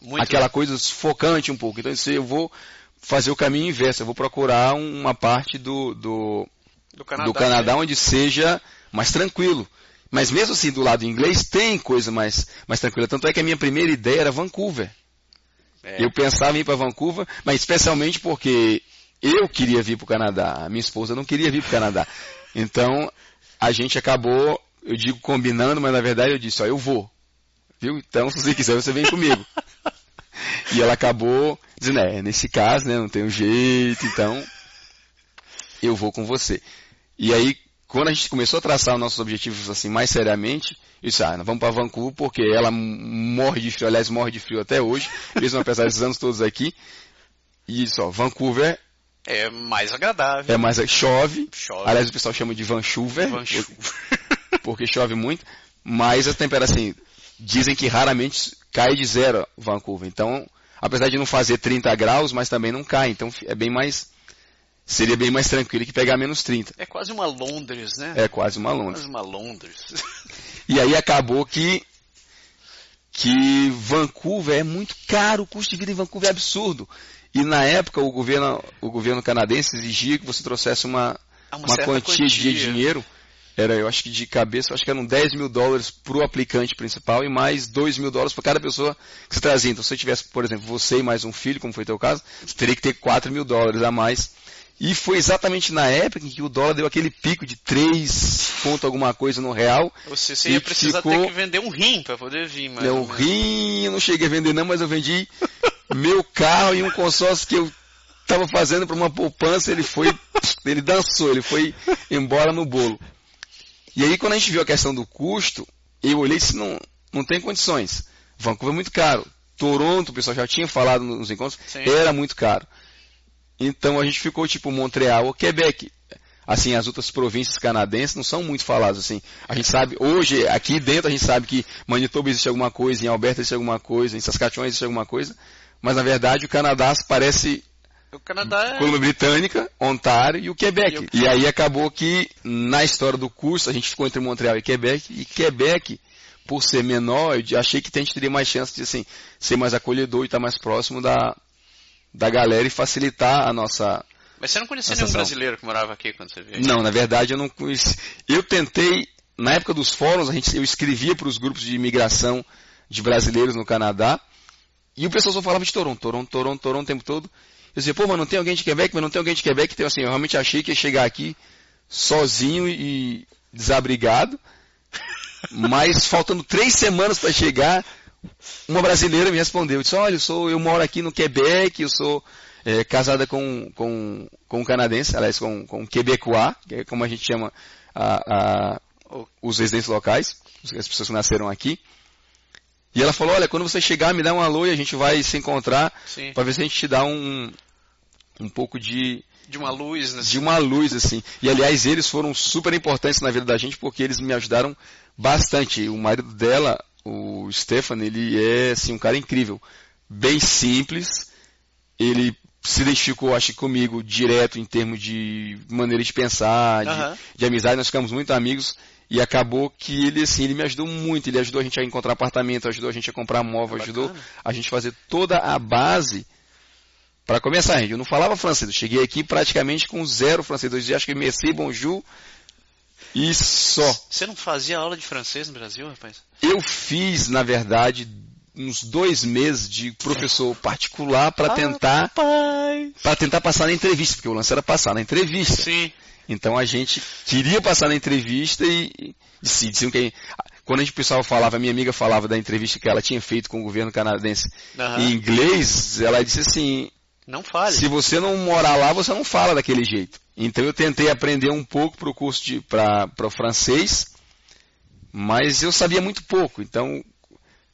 Muito aquela coisa sufocante um pouco. Então eu vou fazer o caminho inverso, eu vou procurar uma parte do do, do Canadá, do Canadá onde seja mais tranquilo. Mas mesmo assim, do lado inglês, tem coisa mais, mais tranquila. Tanto é que a minha primeira ideia era Vancouver. É. Eu pensava em ir para Vancouver, mas especialmente porque eu queria vir para o Canadá. A minha esposa não queria vir para o Canadá. Então, a gente acabou, eu digo combinando, mas na verdade eu disse, ó, eu vou. Viu? Então, se você quiser, você vem comigo. e ela acabou dizendo, é, nesse caso, né, não tem um jeito, então eu vou com você. E aí, quando a gente começou a traçar nossos objetivos assim mais seriamente, disse, ah, vamos para Vancouver porque ela morre de frio, aliás, morre de frio até hoje, mesmo apesar desses anos todos aqui. E só, Vancouver é mais agradável. É mais chove. chove. Aliás, o pessoal chama de Vancouver, Vancouver. porque chove muito, mas a temperatura assim, dizem que raramente cai de zero Vancouver. Então, apesar de não fazer 30 graus, mas também não cai, então é bem mais seria bem mais tranquilo que pegar menos 30. É quase uma Londres, né? É quase uma Londres. Quase uma Londres. e aí acabou que que Vancouver é muito caro, o custo de vida em Vancouver é absurdo. E na época o governo, o governo canadense exigia que você trouxesse uma, ah, uma, uma quantia, quantia, de dinheiro. Era, eu acho que de cabeça, acho que eram 10 mil dólares para o aplicante principal e mais 2 mil dólares para cada pessoa que você trazia. Então, se você tivesse, por exemplo, você e mais um filho, como foi o teu caso, você teria que ter 4 mil dólares a mais e foi exatamente na época em que o dólar deu aquele pico de 3 ponto alguma coisa no real. Você, você ia precisar ficou... ter que vender um rim para poder vir. Mais não, rim eu não cheguei a vender não, mas eu vendi meu carro e um consórcio que eu estava fazendo para uma poupança, ele foi, ele dançou, ele foi embora no bolo. E aí quando a gente viu a questão do custo, eu olhei e disse, não, não tem condições. Vancouver é muito caro. Toronto, o pessoal já tinha falado nos encontros, Sim. era muito caro. Então a gente ficou tipo Montreal ou Quebec. Assim, as outras províncias canadenses não são muito faladas assim. A gente sabe, hoje, aqui dentro, a gente sabe que Manitoba existe alguma coisa, em Alberta existe alguma coisa, em Saskatchewan existe alguma coisa, mas na verdade o Canadá parece o Canadá é... Colômbia Britânica, Ontário e o Quebec. E, o... e, aí acabou que, na história do curso, a gente ficou entre Montreal e Quebec, e Quebec, por ser menor, eu achei que a gente teria mais chance de assim, ser mais acolhedor e estar mais próximo da, da galera e facilitar a nossa. Mas você não conhecia nenhum brasileiro que morava aqui quando você veio? Não, na verdade eu não conheci. Eu tentei, na época dos fóruns, a gente, eu escrevia para os grupos de imigração de brasileiros no Canadá, e o pessoal só falava de Toronto, Toronto, Toronto, Toronto o tempo todo. Eu dizia, pô, mas não tem alguém de Quebec, mas não tem alguém de Quebec. Então, assim, eu realmente achei que ia chegar aqui sozinho e desabrigado. Mas faltando três semanas para chegar, uma brasileira me respondeu. Eu disse, olha, eu, sou, eu moro aqui no Quebec, eu sou é, casada com, com, com um canadense, aliás, com, com um quebecois, que é como a gente chama a, a, os residentes locais, as pessoas que nasceram aqui. E ela falou, olha, quando você chegar, me dá um alô e a gente vai se encontrar para ver se a gente te dá um, um pouco de... De uma luz, né? De uma luz, assim. E, aliás, eles foram super importantes na vida da gente porque eles me ajudaram bastante. O marido dela, o Stefan, ele é, assim, um cara incrível. Bem simples. Ele se identificou, acho comigo, direto em termos de maneira de pensar, de, de amizade. Nós ficamos muito amigos. E acabou que ele, assim, ele me ajudou muito. Ele ajudou a gente a encontrar apartamento, ajudou a gente a comprar móvel, é ajudou a gente a fazer toda a base para começar. Gente, eu não falava francês. Eu cheguei aqui praticamente com zero francês. Eu dizia, acho que merci, bonjour só. Você não fazia aula de francês no Brasil, rapaz? Eu fiz, na verdade, uns dois meses de professor particular para ah, tentar para tentar passar na entrevista, porque o lance era passar na entrevista. Sim. Então a gente queria passar na entrevista e, e se diziam que quando a gente pessoal falava, minha amiga falava da entrevista que ela tinha feito com o governo canadense uhum. em inglês, ela disse assim: não fale. Se você não morar lá, você não fala daquele jeito. Então eu tentei aprender um pouco para o curso para o francês, mas eu sabia muito pouco. Então,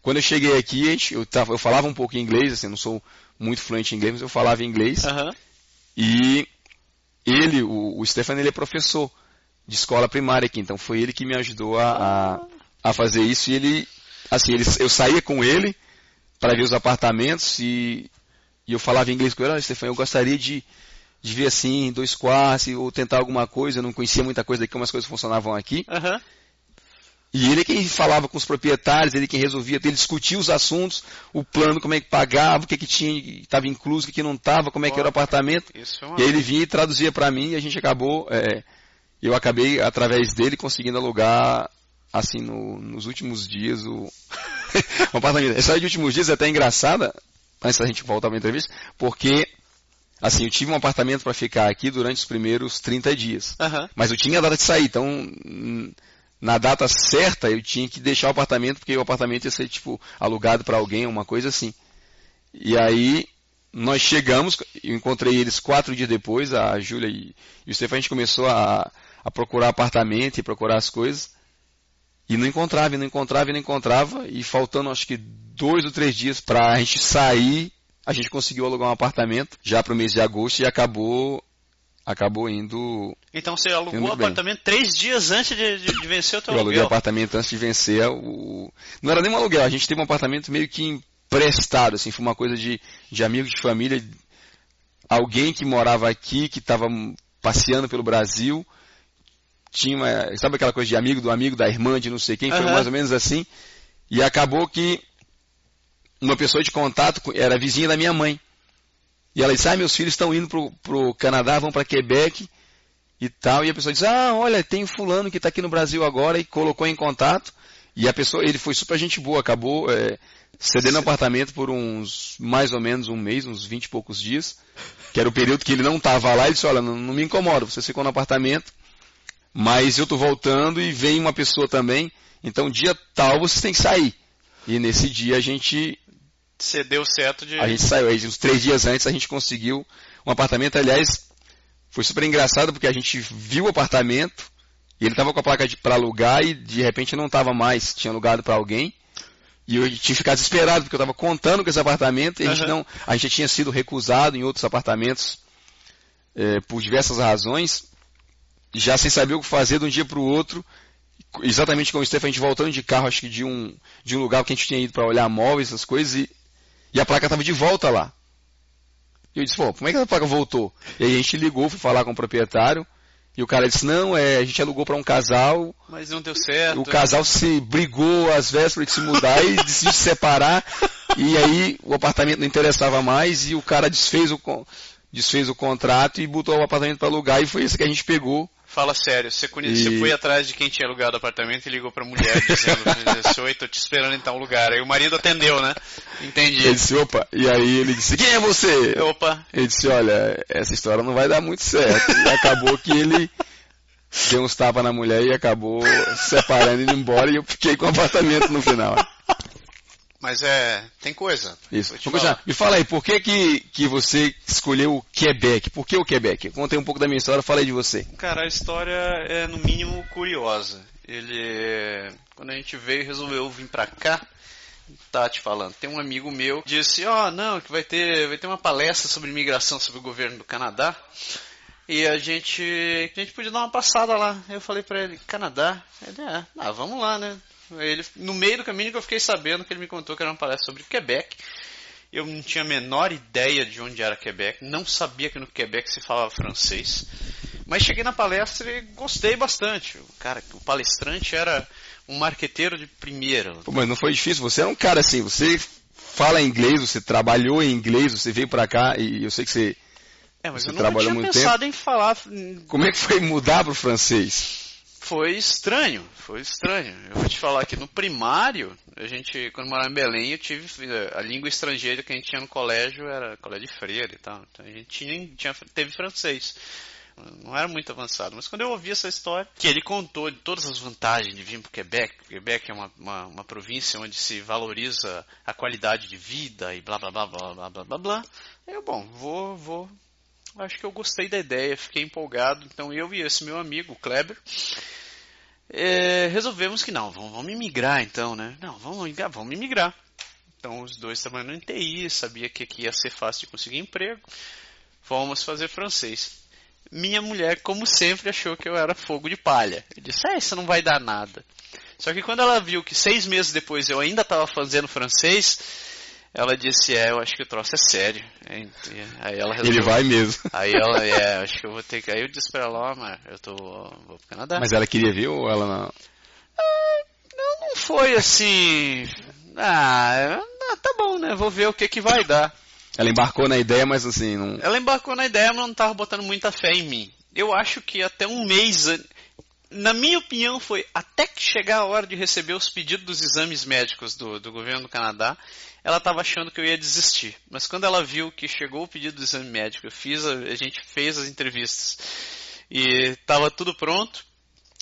quando eu cheguei aqui, eu, tava, eu falava um pouco inglês, assim, não sou muito fluente em inglês, mas eu falava inglês. Uhum. E ele, o, o Stefano, ele é professor de escola primária aqui, então foi ele que me ajudou a, a, a fazer isso. E ele, assim, ele, eu saía com ele para ver os apartamentos e, e eu falava inglês com ele, olha, Stefano, eu gostaria de, de ver assim, dois quartos, ou tentar alguma coisa, eu não conhecia muita coisa daqui, como as coisas funcionavam aqui. Uhum. E ele é quem falava com os proprietários, ele é quem resolvia, ele discutia os assuntos, o plano, como é que pagava, o que, que tinha, estava incluso, o que, que não estava, como é que era o apartamento. É e aí ele vinha e traduzia para mim e a gente acabou, é, eu acabei através dele conseguindo alugar assim no, nos últimos dias o, o apartamento. Essa história de últimos dias é até engraçada, antes da gente voltar para a entrevista, porque assim, eu tive um apartamento para ficar aqui durante os primeiros 30 dias. Uhum. Mas eu tinha a data de sair, então na data certa eu tinha que deixar o apartamento, porque o apartamento ia ser tipo alugado para alguém, uma coisa assim. E aí nós chegamos, eu encontrei eles quatro dias depois, a Júlia e, e o Stefan, a gente começou a, a procurar apartamento e procurar as coisas. E não encontrava, e não encontrava, e não encontrava. E faltando acho que dois ou três dias para a gente sair, a gente conseguiu alugar um apartamento já para o mês de agosto e acabou acabou indo. Então você alugou o apartamento três dias antes de, de, de vencer o teu Eu aluguel? aluguei o apartamento antes de vencer o. Não era nem um aluguel, a gente teve um apartamento meio que emprestado, assim, foi uma coisa de, de amigo de família, alguém que morava aqui, que estava passeando pelo Brasil, tinha uma, sabe aquela coisa de amigo do amigo da irmã, de não sei quem, foi mais ou menos assim, e acabou que uma pessoa de contato era vizinha da minha mãe. E ela disse, ah, meus filhos estão indo para o Canadá, vão para Quebec e tal. E a pessoa disse, ah, olha, tem fulano que está aqui no Brasil agora e colocou em contato. E a pessoa, ele foi super gente boa, acabou é, cedendo o apartamento por uns, mais ou menos um mês, uns vinte e poucos dias. Que era o período que ele não estava lá. Ele disse, olha, não, não me incomoda, você ficou no apartamento, mas eu estou voltando e vem uma pessoa também. Então dia tal você tem que sair. E nesse dia a gente você deu certo de. A gente saiu aí, uns três dias antes a gente conseguiu um apartamento. Aliás, foi super engraçado porque a gente viu o apartamento e ele estava com a placa para alugar e de repente não estava mais, tinha alugado para alguém. E eu tinha ficado desesperado porque eu estava contando com esse apartamento e a, gente não, a gente tinha sido recusado em outros apartamentos é, por diversas razões, já sem saber o que fazer de um dia para o outro. Exatamente como o Stefan, a gente voltando de carro, acho que de um, de um lugar que a gente tinha ido para olhar móveis, essas coisas, e E a placa tava de volta lá. E eu disse, pô, como é que a placa voltou? E aí a gente ligou, fui falar com o proprietário. E o cara disse, não, é, a gente alugou para um casal. Mas não deu certo. O casal se brigou às vésperas de se mudar e decidiu se separar. E aí o apartamento não interessava mais e o cara desfez o, desfez o contrato e botou o apartamento para alugar e foi isso que a gente pegou. Fala sério, você, conhece, e... você foi atrás de quem tinha alugado o apartamento e ligou pra mulher dizendo, oi, tô te esperando em tal lugar. Aí o marido atendeu, né? Entendi. Ele disse, opa, e aí ele disse, quem é você? Opa. Ele disse, olha, essa história não vai dar muito certo. E acabou que ele deu uns tapas na mulher e acabou separando e indo embora e eu fiquei com o apartamento no final. Mas é. Tem coisa. Isso. Me fala aí, por que, que, que você escolheu o Quebec? Por que o Quebec? Contei um pouco da minha história, falei de você. Cara, a história é no mínimo curiosa. Ele. Quando a gente veio resolveu vir pra cá. Tá te falando. Tem um amigo meu que disse: Ó, oh, não, que vai ter, vai ter uma palestra sobre imigração sobre o governo do Canadá. E a gente, a gente podia dar uma passada lá. Eu falei pra ele: Canadá? Ele é, ah, vamos lá, né? Ele, no meio do caminho que eu fiquei sabendo que ele me contou que era uma palestra sobre Quebec. Eu não tinha a menor ideia de onde era Quebec, não sabia que no Quebec se falava francês. Mas cheguei na palestra e gostei bastante. O cara, o palestrante era um marqueteiro de primeira. Pô, mas não foi difícil, você era um cara assim, você fala inglês, você trabalhou em inglês, você veio para cá e eu sei que você é, mas você eu nunca trabalhou tinha muito pensado tempo. em falar. Como é que foi mudar para o francês? foi estranho, foi estranho. Eu vou te falar que no primário, a gente, quando morava em Belém, eu tive eh, a língua estrangeira que a gente tinha no colégio era colégio de freira e tal. Então a gente tinha, tinha teve francês. Não era muito avançado, mas quando eu ouvi essa história, que ele contou de todas as vantagens de vir para o Quebec, o Quebec é uma, uma, uma, província onde se valoriza a qualidade de vida e blá blá blá blá blá blá blá, blá. eu, bom, vou, vou Acho que eu gostei da ideia, fiquei empolgado. Então eu e esse meu amigo, Kleber, é, resolvemos que não, vamos, vamos imigrar então, né? Não, vamos, vamos imigrar. Então os dois trabalhando em TI, sabia que aqui ia ser fácil de conseguir emprego. Fomos fazer francês. Minha mulher, como sempre, achou que eu era fogo de palha. Eu disse, ah, isso não vai dar nada. Só que quando ela viu que seis meses depois eu ainda estava fazendo francês, ela disse, é, eu acho que o troço é sério. Aí ela resolveu, Ele vai mesmo. Aí ela, é, acho que eu vou ter que. Aí eu disse pra ela, ó, mas eu tô. vou pro Canadá. Mas ela queria vir ou ela não? Ah, não, não foi assim. Ah, tá bom, né? Vou ver o que que vai dar. Ela embarcou na ideia, mas assim, não. Ela embarcou na ideia, mas não tava botando muita fé em mim. Eu acho que até um mês. Na minha opinião, foi até que chegar a hora de receber os pedidos dos exames médicos do, do governo do Canadá, ela estava achando que eu ia desistir. Mas quando ela viu que chegou o pedido do exame médico, eu fiz a, a gente fez as entrevistas e estava tudo pronto,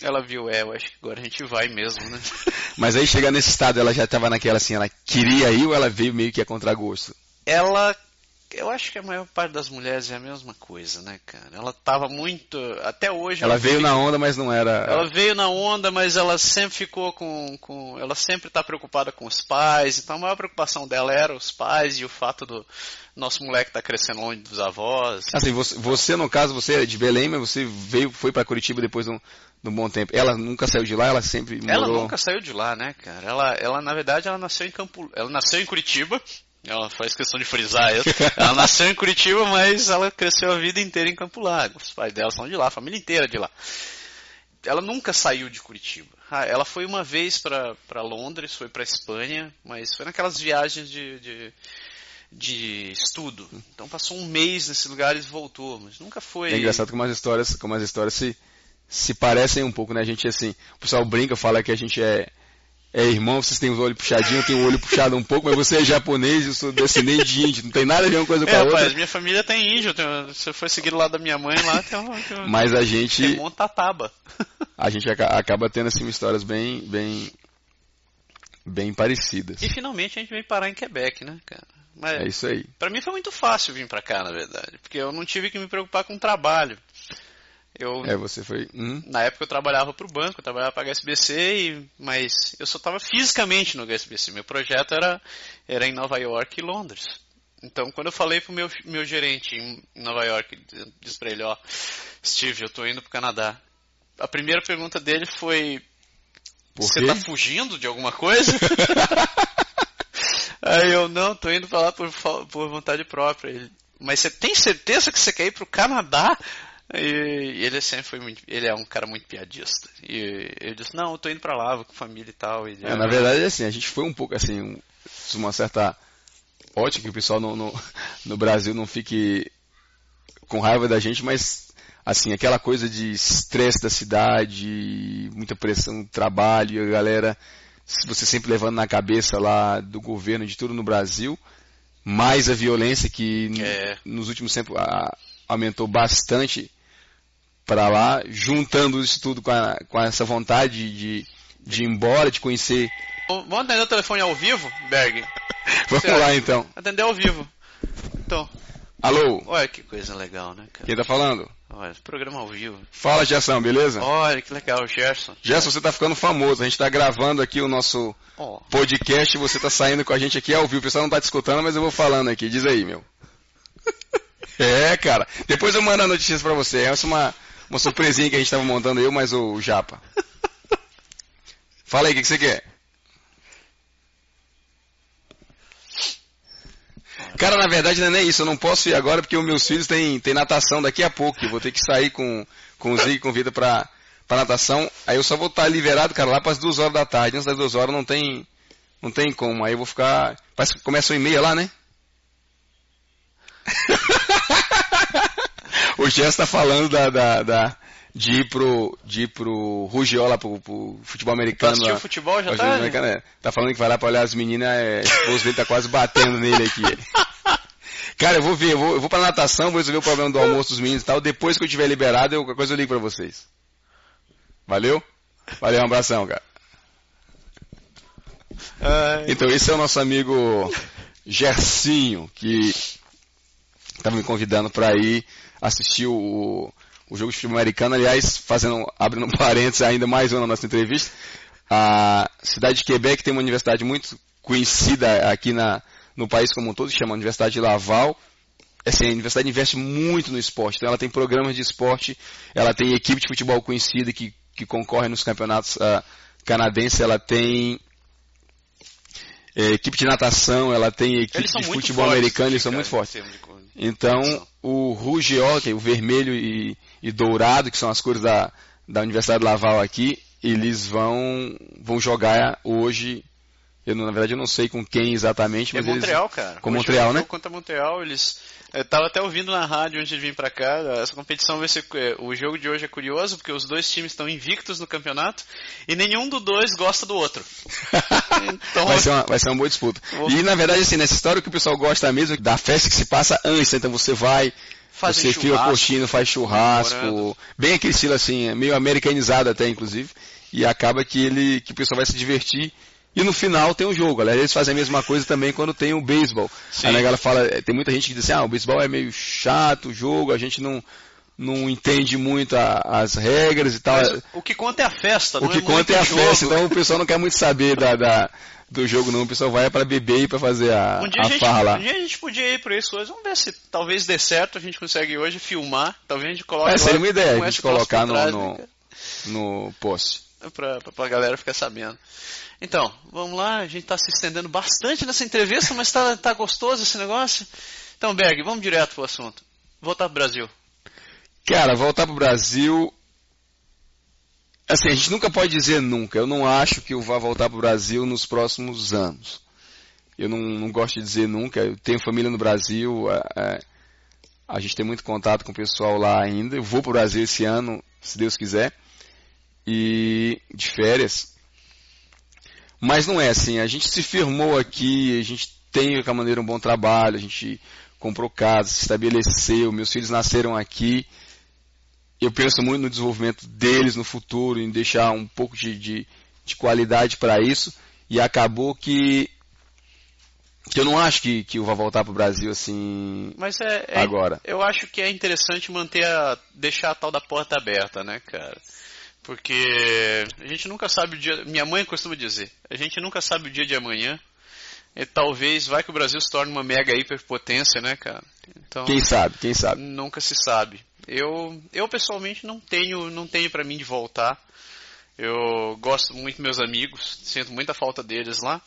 ela viu, é, eu acho que agora a gente vai mesmo, né? Mas aí chegar nesse estado, ela já estava naquela assim, ela queria ir ou ela veio meio que a contragosto? Ela eu acho que a maior parte das mulheres é a mesma coisa, né, cara? Ela tava muito. Até hoje. Ela, veio na onda, mas não era. Ela veio na onda, mas ela sempre ficou com. com ela sempre está preocupada com os pais. Então a maior preocupação dela era os pais e o fato do nosso moleque tá crescendo longe dos avós. Assim, você, você, no caso, você é de Belém, mas você veio, foi para Curitiba depois de um, de um bom tempo. Ela nunca saiu de lá, ela sempre morou... Ela nunca saiu de lá, né, cara? Ela, ela na verdade, ela nasceu em Campo, ela nasceu em Curitiba, ela faz questão de frisar isso. Ela nasceu em Curitiba, mas ela cresceu a vida inteira em Campo Largo. Os pais dela são de lá, a família inteira de lá. Ela nunca saiu de Curitiba. Ah, ela foi uma vez para Londres, foi para Espanha, mas foi naquelas viagens de, de, de, estudo. Então passou um mês nesses lugares e voltou, mas nunca foi. É engraçado como as histórias, como as histórias se, se parecem um pouco, né? A gente assim, o pessoal brinca, fala que a gente é é irmão, vocês têm os olhos puxadinhos, eu tenho o olho puxado um pouco, mas você é japonês, eu sou descendente de índio, não tem nada a ver uma coisa com é, a outra. Rapaz, minha família tem índio, tenho, se eu for seguir lado da minha mãe lá, tem um. mas a gente. Tem Montataba. a gente acaba tendo assim histórias bem, bem, bem parecidas. E finalmente a gente veio parar em Quebec, né, cara? Mas, é isso aí. Para mim foi muito fácil vir para cá, na verdade, porque eu não tive que me preocupar com trabalho. Eu, é, você foi. Hum. Na época eu trabalhava para o banco, eu trabalhava para a HSBC, e, mas eu só estava fisicamente no HSBC. Meu projeto era, era em Nova York e Londres. Então, quando eu falei para o meu, meu gerente em Nova York, disse para ele: Ó, Steve, eu estou indo para o Canadá. A primeira pergunta dele foi: Você está fugindo de alguma coisa? Aí eu, não, tô indo pra lá por, por vontade própria. Ele, mas você tem certeza que você quer ir pro Canadá? E ele sempre foi muito. Ele é um cara muito piadista. E ele disse, não, eu tô indo pra lá, vou com família e tal. E, é, na verdade, assim, a gente foi um pouco assim, um, uma certa ótica que o pessoal no, no, no Brasil não fique com raiva da gente, mas assim, aquela coisa de estresse da cidade, muita pressão no trabalho, a galera, você sempre levando na cabeça lá do governo, de tudo no Brasil, mais a violência que é. nos últimos tempos a, aumentou bastante para lá, juntando isso tudo com, a, com essa vontade de, de ir embora, de conhecer. Vamos atender o telefone ao vivo, Berg? Vamos lá então. Atender ao vivo. Então. Alô? Olha que coisa legal, né, cara? Quem tá falando? Olha, programa ao vivo. Fala, Gerson, beleza? Olha, que legal, Gerson. Gerson, você tá ficando famoso. A gente tá gravando aqui o nosso oh. podcast e você tá saindo com a gente aqui ao vivo. O pessoal não tá te escutando, mas eu vou falando aqui. Diz aí, meu. é, cara. Depois eu mando a notícias pra você. Essa é uma, uma surpresinha que a gente tava montando eu, mas o Japa. Fala aí, o que, que você quer? Cara, na verdade não é nem isso. Eu não posso ir agora porque os meus filhos têm, têm natação daqui a pouco. Eu vou ter que sair com, com o Zig, com vida pra, pra natação. Aí eu só vou estar liberado, cara, lá as duas horas da tarde. Antes das duas horas não tem, não tem como. Aí eu vou ficar. Parece que começa uma e meia lá, né? o Jess tá falando da, da, da, de ir pro, de ir pro Rugiola, pro, pro futebol americano. Assistiu futebol já tá? É. Tá falando que vai lá pra olhar as meninas, é, o esposo dele tá quase batendo nele aqui. Cara, eu vou ver, eu vou, eu vou pra natação, vou resolver o problema do almoço dos meninos e tal. Depois que eu tiver liberado, eu, qualquer coisa eu ligo pra vocês. Valeu? Valeu, um abração, cara. Ai. Então, esse é o nosso amigo Gercinho, que estava me convidando para ir assistir o, o jogo de futebol americano, aliás, fazendo, abrindo um parênteses ainda mais uma na nossa entrevista, a cidade de Quebec tem uma universidade muito conhecida aqui na, no país como um todo, que chama Universidade de Laval. Assim, a universidade investe muito no esporte, então ela tem programas de esporte, ela tem equipe de futebol conhecida que, que concorre nos campeonatos uh, canadenses, ela tem é, equipe de natação, ela tem equipe de futebol americano, eles são muito fortes. Então, o Rouge é o vermelho e, e, dourado, que são as cores da, da Universidade Laval aqui, eles vão, vão jogar hoje. Eu, na verdade, eu não sei com quem exatamente, mas é Montreal, eles, cara. Com hoje Montreal, né? Contra Montreal, eles eu tava até ouvindo na rádio antes de vir para cá. Essa competição vai ser. É, o jogo de hoje é curioso porque os dois times estão invictos no campeonato e nenhum dos dois gosta do outro. então, vai, ser uma, vai ser uma boa disputa. Vou... E na verdade, assim, nessa história o que o pessoal gosta mesmo da festa que se passa antes. Então você vai. Fazem você fica curtindo, faz churrasco. Bem aquele estilo assim, meio americanizado até, inclusive. E acaba que ele. que o pessoal vai se divertir e no final tem o um jogo. Aliás, eles fazem a mesma coisa também quando tem o beisebol. Aí a galera fala, tem muita gente que diz assim, ah, o beisebol é meio chato o jogo, a gente não, não entende muito a, as regras e tal. Mas o que conta é a festa, O que é conta é a jogo. festa, então o pessoal não quer muito saber da, da do jogo não, o pessoal vai para beber e para fazer a, um dia a, a gente, farra lá. Um dia a gente podia ir para isso hoje, vamos ver se talvez dê certo, a gente consegue hoje filmar, talvez a gente coloque É, seria uma ideia, a gente colocar no, trás, no, né? no post. Pra, pra, pra galera ficar sabendo. Então, vamos lá, a gente está se estendendo bastante nessa entrevista, mas está tá gostoso esse negócio. Então, Berg, vamos direto para o assunto. Voltar para o Brasil. Cara, voltar para o Brasil. Assim, a gente nunca pode dizer nunca. Eu não acho que eu vá voltar para o Brasil nos próximos anos. Eu não, não, gosto de dizer nunca. Eu tenho família no Brasil. É, é, a gente tem muito contato com o pessoal lá ainda. Eu vou para o Brasil esse ano, se Deus quiser. E de férias. Mas não é assim, a gente se firmou aqui, a gente tem de maneira um bom trabalho, a gente comprou casa, se estabeleceu, meus filhos nasceram aqui. Eu penso muito no desenvolvimento deles no futuro, em deixar um pouco de, de, de qualidade para isso. E acabou que, que eu não acho que, que eu vou voltar para o Brasil assim Mas é, é, agora. Eu acho que é interessante manter a, deixar a tal da porta aberta, né, cara? Porque a gente nunca sabe o dia. Minha mãe costuma dizer: a gente nunca sabe o dia de amanhã. E talvez vai que o Brasil se torne uma mega hiperpotência, né, cara? Então, quem sabe, quem sabe. Nunca se sabe. Eu, eu pessoalmente não tenho, não tenho para mim de voltar. Eu gosto muito dos meus amigos, sinto muita falta deles lá.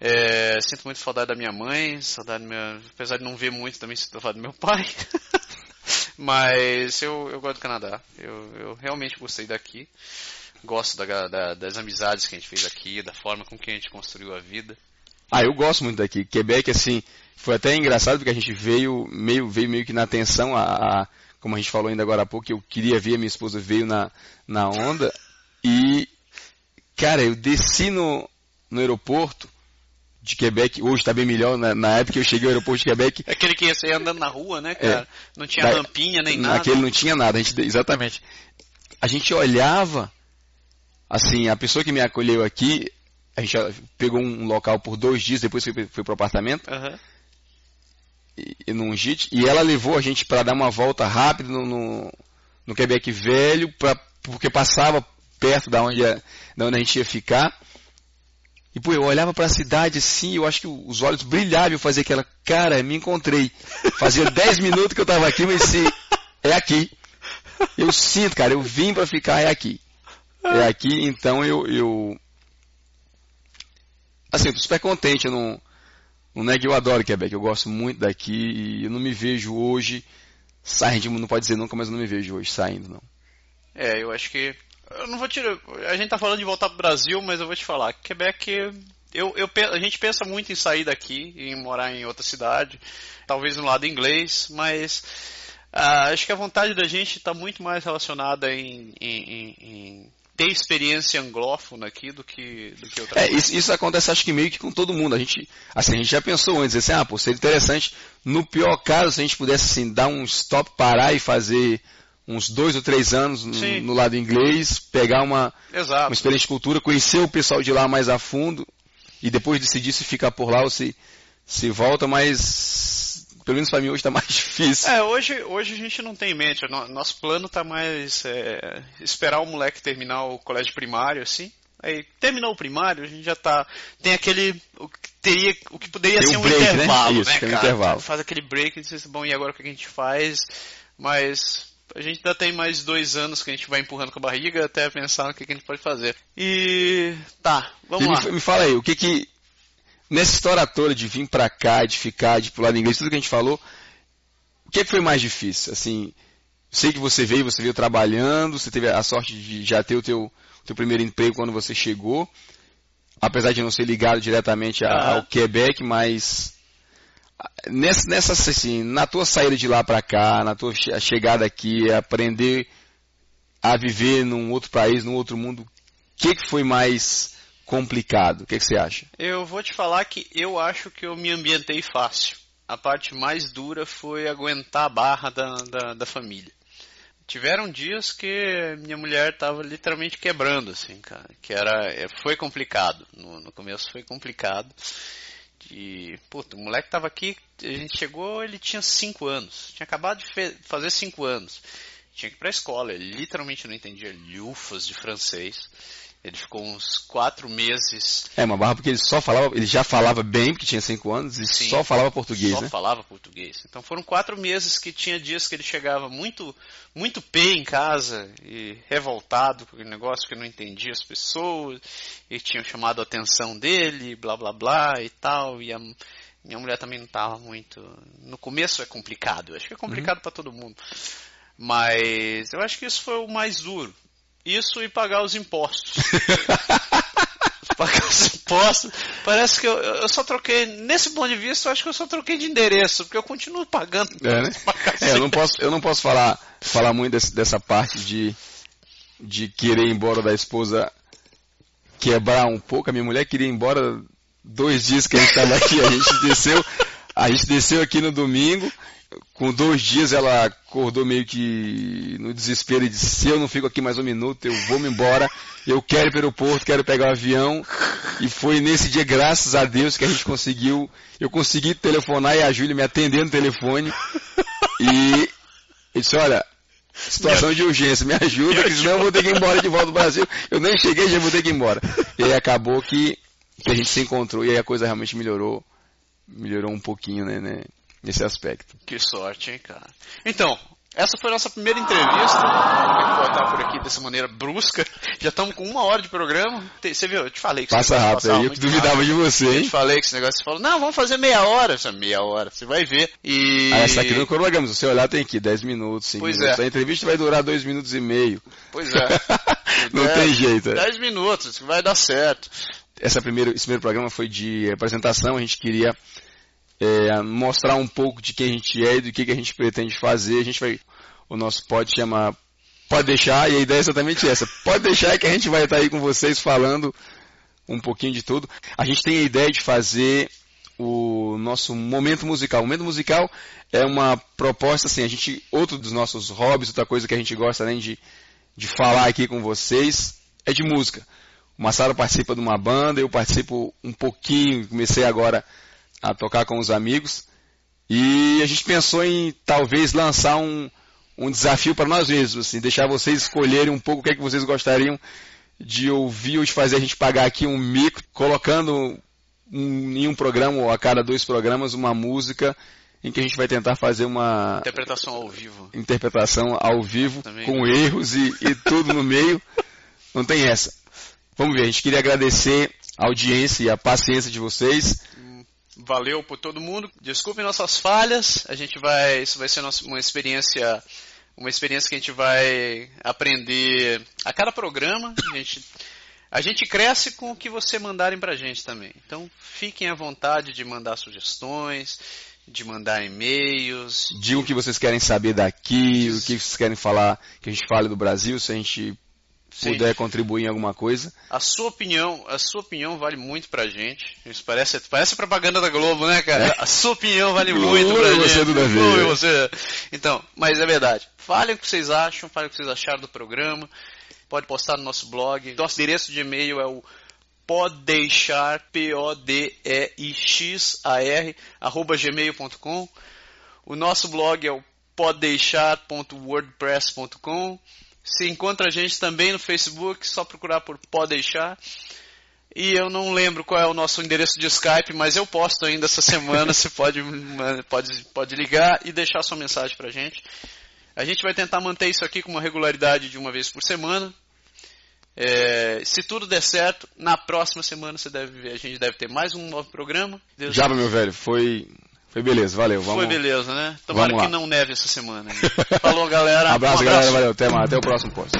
É, sinto muito saudade da minha mãe, saudade minha, apesar de não ver muito, também sinto saudade do meu pai. Mas eu, eu gosto do Canadá. Eu, eu realmente gostei daqui. Gosto da, da, das amizades que a gente fez aqui, da forma com que a gente construiu a vida. Ah, eu gosto muito daqui. Quebec, assim, foi até engraçado porque a gente veio meio, veio meio que na atenção, a, a, como a gente falou ainda agora há pouco, eu queria ver, minha esposa veio na, na onda. E, cara, eu desci no, no aeroporto de Quebec, hoje está bem melhor, na, na, época que eu cheguei ao aeroporto de Quebec. Aquele que ia sair andando na rua, né, cara? É, não tinha da, rampinha nem nada. Aquele não tinha nada, a gente, exatamente. A gente olhava, assim, a pessoa que me acolheu aqui, a gente pegou um local por dois dias, depois foi, foi pro apartamento. Uhum. E, e num JIT, e ela levou a gente para dar uma volta rápida no, no, no Quebec velho, pra, porque passava perto da onde, da onde a gente ia ficar. E pô, eu olhava para a cidade assim, eu acho que os olhos brilhavam, eu fazia aquela, cara, me encontrei. Fazia 10 minutos que eu estava aqui, mas se é aqui. Eu sinto, cara, eu vim para ficar, é aqui. É aqui, então eu, eu assim, eu tô super contente, eu não, não é que eu adoro Quebec, eu gosto muito daqui e eu não me vejo hoje saindo, não pode dizer nunca, mas eu não me vejo hoje saindo, não. É, eu acho que eu não vou tirar. A gente tá falando de voltar pro Brasil, mas eu vou te falar. Quebec, eu, eu, a gente pensa muito em sair daqui, em morar em outra cidade, talvez no lado inglês, mas uh, acho que a vontade da gente está muito mais relacionada em, em, em, ter experiência anglófona aqui do que, do que outra é, isso, isso, acontece acho que meio que com todo mundo. A gente, assim, a gente já pensou antes, assim, ah, pô, seria interessante, no pior caso, se a gente pudesse assim, dar um stop, parar e fazer uns dois ou três anos no, no lado inglês, pegar uma, uma experiência de cultura, conhecer o pessoal de lá mais a fundo e depois decidir se ficar por lá ou se, se volta, mas pelo menos para mim hoje está mais difícil. É, hoje, hoje a gente não tem em mente, nosso plano está mais é, esperar o moleque terminar o colégio primário, assim. Aí terminou o primário, a gente já tá. Tem aquele. O que teria. O que poderia tem ser um, break, né? intervalo, né, Isso, né cara? Um intervalo. Faz aquele break e diz, bom, e agora o que a gente faz? Mas a gente ainda tem mais dois anos que a gente vai empurrando com a barriga até pensar no que, que a gente pode fazer. E tá, vamos e lá. Me, me fala aí, o que que nessa história toda de vir pra cá, de ficar, de pular inglês, tudo que a gente falou, o que, que foi mais difícil? Assim, sei que você veio, você veio trabalhando, você teve a sorte de já ter o teu, teu primeiro emprego quando você chegou, apesar de não ser ligado diretamente a, ah. ao Quebec, mas nessa, nessa assim, na tua saída de lá para cá, na tua chegada aqui, aprender a viver num outro país, num outro mundo, o que, que foi mais complicado? O que, que você acha? Eu vou te falar que eu acho que eu me ambientei fácil. A parte mais dura foi aguentar a barra da, da, da família. Tiveram dias que minha mulher estava literalmente quebrando, assim, cara. Que era, é, foi complicado. No, no começo foi complicado. E, puta, o moleque tava aqui, a gente chegou, ele tinha 5 anos. Tinha acabado de fazer 5 anos. Tinha que ir pra escola, ele literalmente não entendia lufas de francês. Ele ficou uns quatro meses. É, uma barra porque ele só falava, ele já falava bem, porque tinha cinco anos, e Sim, só falava português, só né? falava português. Então foram quatro meses que tinha dias que ele chegava muito, muito pé em casa e revoltado com aquele negócio que não entendia as pessoas, e tinham chamado a atenção dele, blá blá blá e tal, e a minha mulher também não estava muito. No começo é complicado, eu acho que é complicado uhum. para todo mundo. Mas eu acho que isso foi o mais duro isso e pagar os impostos. pagar os impostos. Parece que eu, eu só troquei, nesse ponto de vista, eu acho que eu só troquei de endereço, porque eu continuo pagando. É, né? é, eu não posso, eu não posso falar, falar muito desse, dessa parte de, de querer ir embora da esposa quebrar um pouco. A minha mulher queria ir embora dois dias que a gente estava aqui, a gente desceu, a gente desceu aqui no domingo com dois dias ela acordou meio que no desespero e disse, se eu não fico aqui mais um minuto, eu vou me embora, eu quero ir para o aeroporto, quero pegar o um avião. E foi nesse dia, graças a Deus, que a gente conseguiu, eu consegui telefonar e a Júlia me atendendo no telefone. E ele disse, olha, situação de urgência, me ajuda, que senão eu vou ter que ir embora de volta do Brasil. Eu nem cheguei, já vou ter que ir embora. E aí acabou que, que a gente se encontrou e aí a coisa realmente melhorou, melhorou um pouquinho, né, né? Nesse aspecto. Que sorte, hein, cara. Então, essa foi a nossa primeira entrevista. Vou botar por aqui dessa maneira brusca. Já estamos com uma hora de programa. Você viu? Eu te falei que Passa rápido aí, eu que duvidava rápido. de você, hein? Eu te falei que esse negócio. Você falou, não, vamos fazer meia hora. Disse, meia hora, você vai ver. E. Ah, essa aqui no cronograma, se você olhar, tem aqui 10 minutos, 5 pois minutos. É. A entrevista vai durar 2 minutos e meio. Pois é. não tem jeito. 10 minutos, vai dar certo. Essa primeiro, esse primeiro programa foi de apresentação, a gente queria é, mostrar um pouco de quem a gente é e do que, que a gente pretende fazer. A gente vai, o nosso pod chama Pode Deixar, e a ideia é exatamente essa. Pode deixar que a gente vai estar aí com vocês falando um pouquinho de tudo. A gente tem a ideia de fazer o nosso momento musical. O momento musical é uma proposta, assim, a gente, outro dos nossos hobbies, outra coisa que a gente gosta além de, de falar aqui com vocês, é de música. O Massaro participa de uma banda, eu participo um pouquinho, comecei agora a tocar com os amigos. E a gente pensou em talvez lançar um, um desafio para nós mesmos, assim, deixar vocês escolherem um pouco o que é que vocês gostariam de ouvir ou de fazer a gente pagar aqui um mico, colocando um, em um programa ou a cada dois programas uma música em que a gente vai tentar fazer uma interpretação ao vivo, interpretação ao vivo Também. com erros e, e tudo no meio. Não tem essa. Vamos ver. A gente queria agradecer a audiência e a paciência de vocês. Valeu por todo mundo. Desculpem nossas falhas. A gente vai, isso vai ser uma experiência, uma experiência que a gente vai aprender a cada programa. A gente, a gente cresce com o que você mandarem pra gente também. Então, fiquem à vontade de mandar sugestões, de mandar e-mails. Digam o que vocês querem saber daqui, o que vocês querem falar, que a gente fale do Brasil, se a gente Sim. puder contribuir em alguma coisa. A sua opinião, a sua opinião vale muito pra gente. Isso parece, parece propaganda da Globo, né, cara? É. A sua opinião vale muito pra você gente. Toda vez. você. Então, mas é verdade. Falem o que vocês acham, falem o que vocês acharam do programa. Pode postar no nosso blog. Nosso endereço de e-mail é o podeixar, P-O-D-E-I-X-A-R, arroba gmail.com. O nosso blog é o poddeixar.wordpress.com. Se encontra a gente também no Facebook, só procurar por Pode Deixar. E eu não lembro qual é o nosso endereço de Skype, mas eu posto ainda essa semana. Você pode, pode, pode ligar e deixar sua mensagem pra gente. A gente vai tentar manter isso aqui com uma regularidade de uma vez por semana. É, se tudo der certo, na próxima semana você deve a gente deve ter mais um novo programa. Deus Já, meu velho, foi foi beleza, valeu. Vamos, Foi beleza, né? Tomara que não neve essa semana. Falou, galera. abraço, um abraço, galera. Valeu. Até, mais, até o próximo posto.